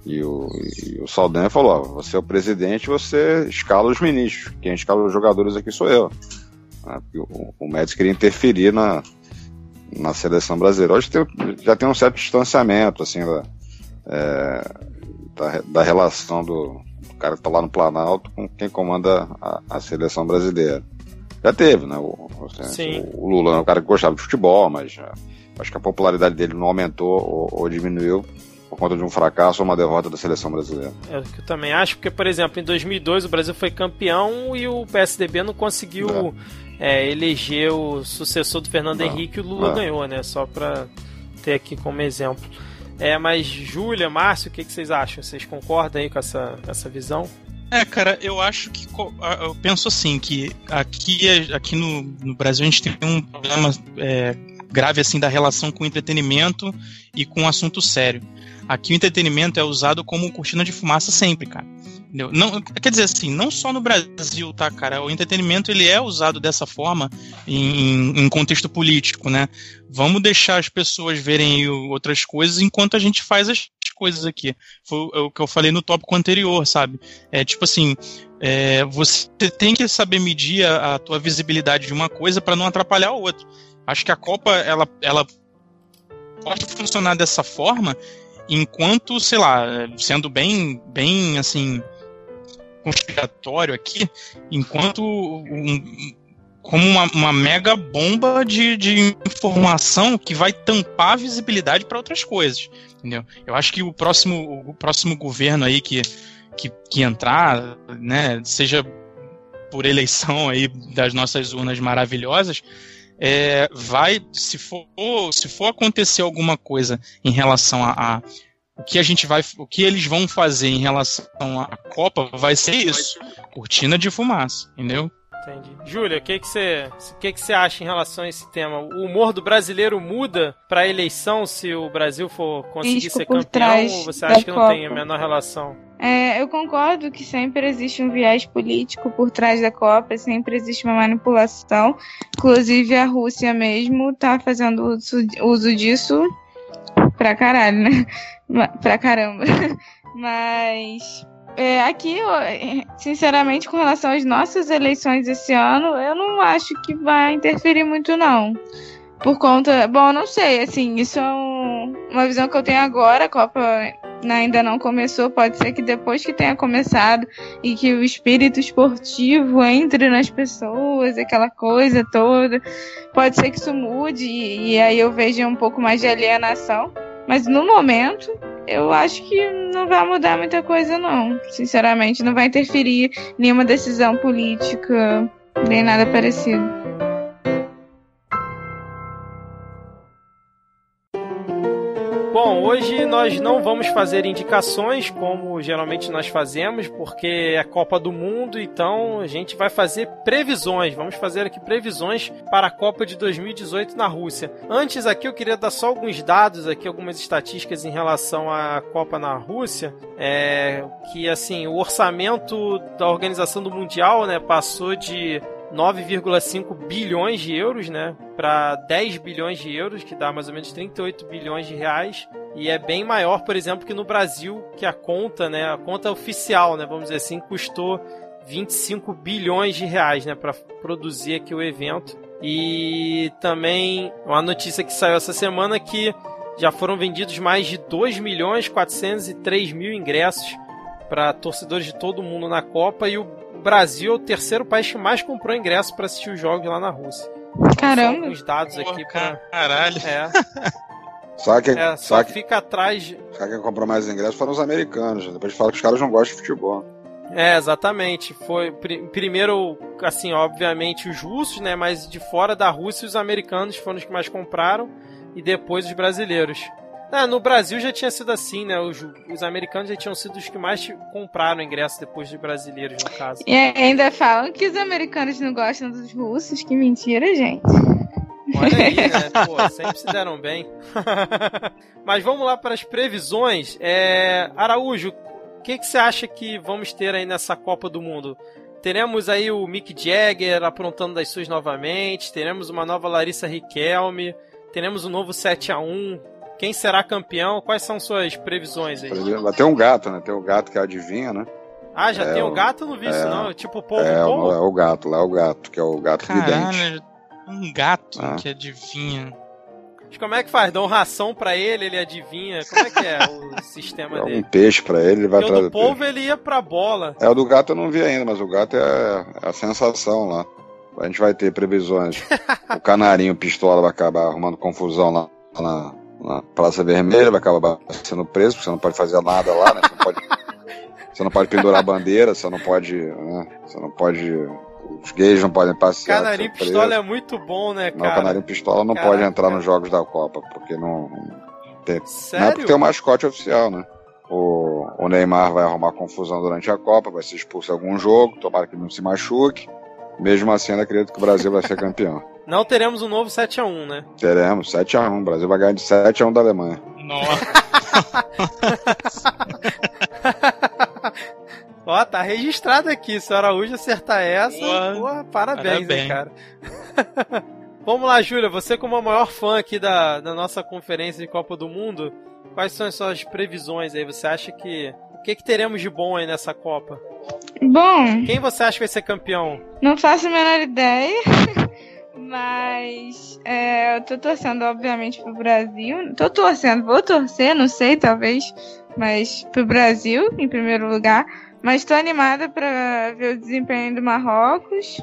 E o, e o Saldanha falou: ó, você é o presidente, você escala os ministros. Quem escala os jogadores aqui sou eu. Né? O, o Médici queria interferir na, na seleção brasileira. Hoje tem, já tem um certo distanciamento, assim, da, é, da, da, relação do, cara que está lá no Planalto com quem comanda a, a seleção brasileira. Já teve, né? O, assim, o, Lula é um cara que gostava de futebol, mas já, acho que a popularidade dele não aumentou ou, ou diminuiu por conta de um fracasso ou uma derrota da seleção brasileira. É o que eu também acho, porque, por exemplo, em 2002 o Brasil foi campeão e o PSDB não conseguiu é. É, eleger o sucessor do Fernando não. Henrique e o Lula não. ganhou, né? Só para ter aqui como exemplo. É, mas Júlia, Márcio, o que, que vocês acham? Vocês concordam aí com essa, essa visão? É, cara, eu acho que. Eu penso assim, que aqui, aqui no, no Brasil a gente tem um problema é, grave assim da relação com entretenimento e com assunto sério. Aqui o entretenimento é usado como cortina de fumaça sempre, cara. Não, quer dizer assim, não só no Brasil, tá, cara? O entretenimento ele é usado dessa forma em, em contexto político, né? Vamos deixar as pessoas verem outras coisas enquanto a gente faz as coisas aqui. Foi o que eu falei no tópico anterior, sabe? É tipo assim, é, você tem que saber medir a, a tua visibilidade de uma coisa para não atrapalhar a outra. Acho que a Copa ela, ela pode funcionar dessa forma enquanto, sei lá, sendo bem, bem assim, conspiratório aqui, enquanto um, como uma, uma, mega bomba de, de informação que vai tampar a visibilidade para outras coisas, entendeu? Eu acho que o próximo, o próximo governo aí que, que, que entrar, né, seja por eleição aí das nossas urnas maravilhosas, é, vai, se for, se for acontecer alguma coisa em relação a, a, o que a gente vai, o que eles vão fazer em relação à Copa, vai ser isso, cortina de fumaça, entendeu? Entendi. Júlia, o que que você, que que você acha em relação a esse tema? O humor do brasileiro muda para a eleição se o Brasil for conseguir Risco ser campeão ou você acha que não tem a menor relação? É, eu concordo que sempre existe um viés político por trás da Copa, sempre existe uma manipulação. Inclusive a Rússia mesmo está fazendo uso, uso disso pra caralho, né? *laughs* Pra caramba. *laughs* Mas é, aqui, sinceramente, com relação às nossas eleições esse ano, eu não acho que vai interferir muito, não. Por conta. Bom, não sei, assim, isso é um, uma visão que eu tenho agora. A Copa ainda não começou. Pode ser que depois que tenha começado e que o espírito esportivo entre nas pessoas, aquela coisa toda, pode ser que isso mude e, e aí eu veja um pouco mais de alienação. Mas no momento, eu acho que não vai mudar muita coisa, não. Sinceramente, não vai interferir nenhuma decisão política, nem nada parecido. Hoje nós não vamos fazer indicações como geralmente nós fazemos, porque é Copa do Mundo, então a gente vai fazer previsões. Vamos fazer aqui previsões para a Copa de 2018 na Rússia. Antes aqui eu queria dar só alguns dados aqui, algumas estatísticas em relação à Copa na Rússia, é que assim, o orçamento da organização do Mundial, né, passou de 9,5 bilhões de euros, né, para 10 bilhões de euros, que dá mais ou menos 38 bilhões de reais, e é bem maior, por exemplo, que no Brasil, que a conta, né, a conta oficial, né, vamos dizer assim, custou 25 bilhões de reais, né, para produzir aqui o evento. E também uma notícia que saiu essa semana que já foram vendidos mais de 2 milhões 403 mil ingressos para torcedores de todo mundo na Copa. E o Brasil é o terceiro país que mais comprou ingressos para assistir os jogos lá na Rússia. Caramba! Só alguns dados aqui para Caralho! É. *laughs* Só que, é, só, só que fica atrás. De... Só quem comprou mais ingressos foram os americanos. Depois fala que os caras não gostam de futebol. É, exatamente. Foi pr primeiro, assim, obviamente os russos, né? Mas de fora da Rússia, os americanos foram os que mais compraram e depois os brasileiros. Ah, no Brasil já tinha sido assim, né? Os, os, americanos já tinham sido os que mais compraram ingressos depois dos brasileiros, no caso. E ainda falam que os americanos não gostam dos russos. Que mentira, gente. Olha aí, né? *laughs* Pô, sempre se deram bem. *laughs* Mas vamos lá para as previsões. É... Araújo, o que, que você acha que vamos ter aí nessa Copa do Mundo? Teremos aí o Mick Jagger aprontando das suas novamente, teremos uma nova Larissa Riquelme, teremos um novo 7 a 1 Quem será campeão? Quais são suas previsões aí? Ter um gato, né? Tem o gato que adivinha, né? Ah, já é tem o um gato? Não vi é, isso não. Tipo o povo é, povo? É o gato, lá é o gato, que é o gato Caralho, vidente. Um gato ah. que adivinha. Mas como é que faz? Dão ração pra ele, ele adivinha? Como é que é o *laughs* sistema é dele? Um peixe pra ele, ele vai atrás do povo ele ia pra bola. É, o do gato eu não vi ainda, mas o gato é, é a sensação lá. A gente vai ter previsões. *laughs* o canarinho pistola vai acabar arrumando confusão lá na, na Praça Vermelha, vai acabar sendo preso, porque você não pode fazer nada lá, né? Você não pode, *laughs* você não pode pendurar a bandeira, você não pode. Né? Você não pode os gays não podem passear. Canarinho Pistola é muito bom, né, cara? Não, Canarinho Pistola não Caraca. pode entrar nos jogos da Copa, porque não. Tem, Sério? Não é porque tem o mascote oficial, né? O, o Neymar vai arrumar confusão durante a Copa, vai ser expulso em algum jogo, tomara que não se machuque. Mesmo assim, eu acredito que o Brasil vai ser campeão. Não teremos um novo 7x1, né? Teremos, 7x1. O Brasil vai ganhar de 7x1 da Alemanha. Nossa. *laughs* Ó, tá registrado aqui. Se o Araújo acertar essa, porra, parabéns, parabéns. hein, cara. *laughs* Vamos lá, Júlia, você como a maior fã aqui da, da nossa conferência de Copa do Mundo, quais são as suas previsões aí? Você acha que... O que, que teremos de bom aí nessa Copa? Bom... Quem você acha que vai ser campeão? Não faço a menor ideia. *laughs* Mas é, eu tô torcendo, obviamente, pro Brasil. Tô torcendo, vou torcer, não sei, talvez. Mas pro Brasil, em primeiro lugar. Mas tô animada pra ver o desempenho do Marrocos.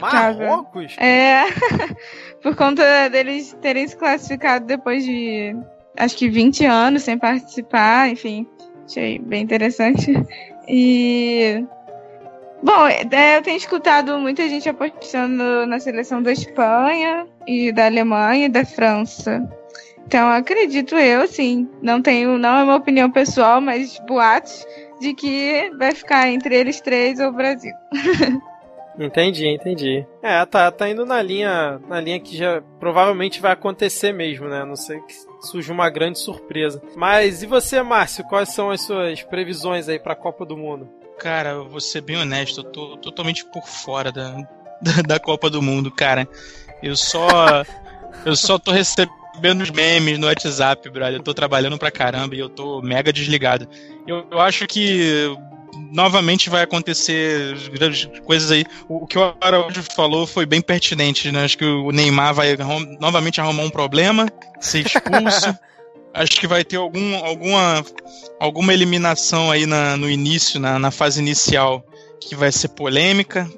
Marrocos? É. *laughs* por conta deles terem se classificado depois de acho que 20 anos sem participar, enfim. Achei bem interessante. E. Bom, é, eu tenho escutado muita gente apostando na seleção da Espanha e da Alemanha e da França. Então acredito eu, sim. Não tenho, não é uma opinião pessoal, mas boatos de que vai ficar entre eles três ou o Brasil. *laughs* entendi, entendi. É, tá, tá indo na linha, na linha que já provavelmente vai acontecer mesmo, né? A não sei que surja uma grande surpresa. Mas e você, Márcio? Quais são as suas previsões aí para a Copa do Mundo? Cara, eu vou ser bem honesto, eu tô totalmente por fora da, da, *laughs* da Copa do Mundo, cara. Eu só eu só tô recebendo vendo os memes no WhatsApp, brother. Eu tô trabalhando pra caramba e eu tô mega desligado. Eu, eu acho que novamente vai acontecer coisas aí. O, que o Araújo falou foi bem pertinente, né? Acho que o Neymar vai novamente arrumar um problema, ser expulso. *laughs* Acho que vai ter algum, alguma, alguma eliminação aí na, no início, na, na fase inicial, que vai ser polêmica,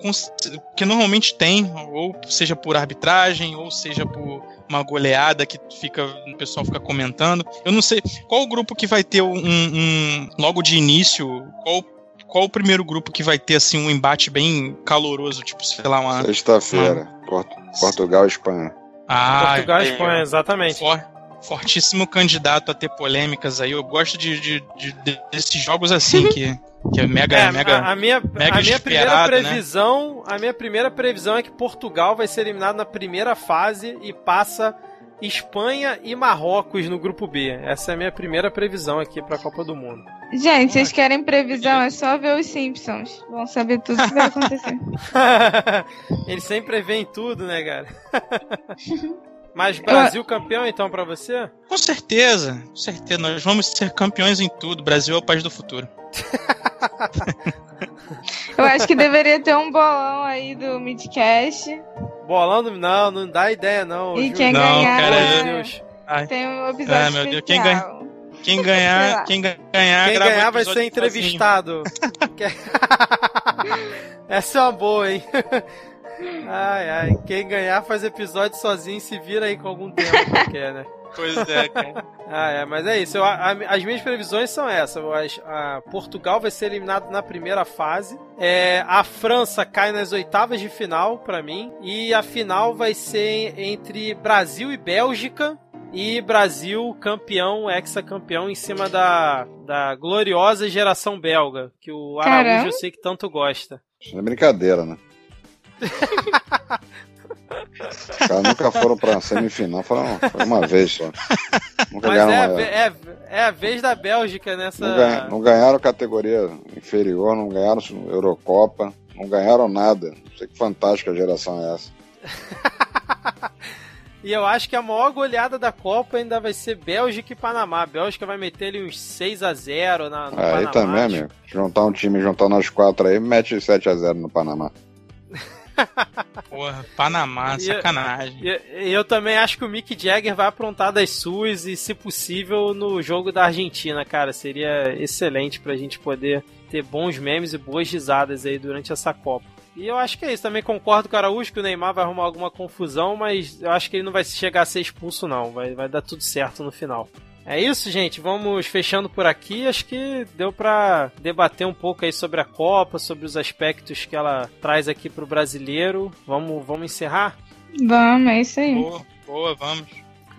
que normalmente tem, ou seja por arbitragem, ou seja por uma goleada que fica, o pessoal fica comentando. Eu não sei qual o grupo que vai ter um, um logo de início, qual qual o primeiro grupo que vai ter assim um embate bem caloroso, tipo, sei lá, uma sexta-feira, uma... Portugal e Espanha. Ah, Portugal e é, Espanha, exatamente. For, fortíssimo candidato a ter polêmicas aí. Eu gosto de, de, de desses jogos assim que que é mega, é, mega, a, a minha, mega a minha primeira né? previsão, né? a minha primeira previsão é que Portugal vai ser eliminado na primeira fase e passa Espanha e Marrocos no grupo B. Essa é a minha primeira previsão aqui para a Copa do Mundo. Gente, vocês querem previsão? É só ver os Simpsons. Vão saber tudo que vai acontecer. *laughs* Eles sempre veem tudo, né, cara? *laughs* Mas Brasil campeão, então, para você? Com certeza, com certeza. Nós vamos ser campeões em tudo. Brasil é o país do futuro. *laughs* Eu acho que deveria ter um bolão aí do Midcast. Bolão do... Não, não dá ideia, não. E quem Não, ganhar cara, Meu eu- Deus. Ai, tem um episódio Ah, meu Deus, quem especial. quem *laughs* ganhar, quem ganhar, Quem grava um ganhar vai episódio ser entrevistado. *laughs* Essa é uma boa, hein? Ai, ai. Quem ganhar faz episódio sozinho e se vira aí com algum tema qualquer, né? *laughs* Pois é, cara. Ah, é, mas é isso. Eu- a- as minhas previsões são essas. A Portugal vai ser eliminado na primeira fase. É, a França cai nas oitavas de final, pra mim. E a final vai ser entre Brasil e Bélgica. E Brasil campeão, ex-campeão, em cima da, da gloriosa geração belga. Que o Araújo Caramba. eu sei que tanto gosta. Isso é brincadeira, né? Os caras nunca foram pra semifinal, foram foi uma vez só. Nunca Mas é, ganharam a uma- ve- é, é a vez da Bélgica nessa. Não, ganha- não ganharam categoria inferior, não ganharam Eurocopa, não ganharam nada. Não sei que fantástica geração é essa. *laughs* E eu acho que a maior goleada da Copa ainda vai ser Bélgica e Panamá. A Bélgica vai meter ali uns 6 a 0 na, no aí Panamá. também, acho. amigo. Juntar um time, juntar nós quatro aí, mete 7x0 no Panamá. *laughs* Porra, Panamá, E- sacanagem. E, e eu também acho que o Mick Jagger vai aprontar das suas e, se possível, no jogo da Argentina, cara. Seria excelente pra gente poder ter bons memes e boas risadas aí durante essa Copa. E eu acho que é isso. Também concordo com o Araújo que o Neymar vai arrumar alguma confusão, mas eu acho que ele não vai chegar a ser expulso, não. Vai, vai dar tudo certo no final. É isso, gente. Vamos fechando por aqui. Acho que deu pra debater um pouco aí sobre a Copa, sobre os aspectos que ela traz aqui pro brasileiro. Vamos, vamos encerrar? Vamos, é isso aí. Boa, boa, vamos.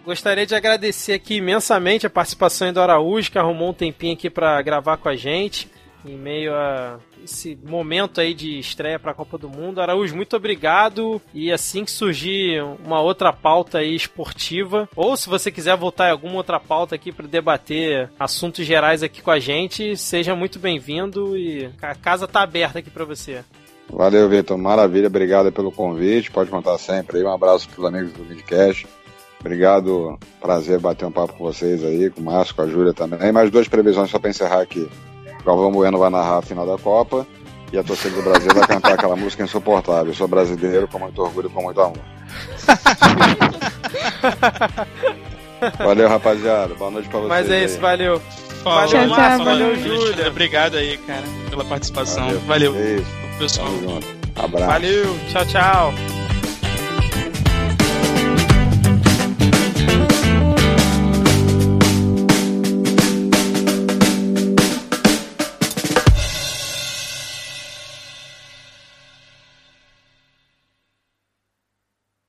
Gostaria de agradecer aqui imensamente a participação do Araújo, que arrumou um tempinho aqui para gravar com a gente, em meio a esse momento aí de estreia para a Copa do Mundo. Araújo, muito obrigado. E assim que surgir uma outra pauta aí esportiva, ou se você quiser voltar em alguma outra pauta aqui para debater assuntos gerais aqui com a gente, seja muito bem-vindo e a casa tá aberta aqui para você. Valeu, Vitor. Maravilha. Obrigado pelo convite. Pode contar sempre aí. Um abraço pros amigos do Midcast. Obrigado. Prazer bater um papo com vocês aí, com o Márcio, com a Júlia também. Mais duas previsões só para encerrar aqui. O Galvão Bueno vai narrar a final da Copa e a torcida do Brasil vai cantar aquela música insuportável. Eu sou brasileiro com muito orgulho e com muito amor. *laughs* Valeu, rapaziada. Boa noite pra vocês. Mas é aí. isso, valeu. Falou, Valeu, Márcio, valeu, valeu. Júlia. Obrigado aí, cara, pela participação. Valeu, É isso. pessoal. Tamo junto. Abraço. Valeu, tchau, tchau.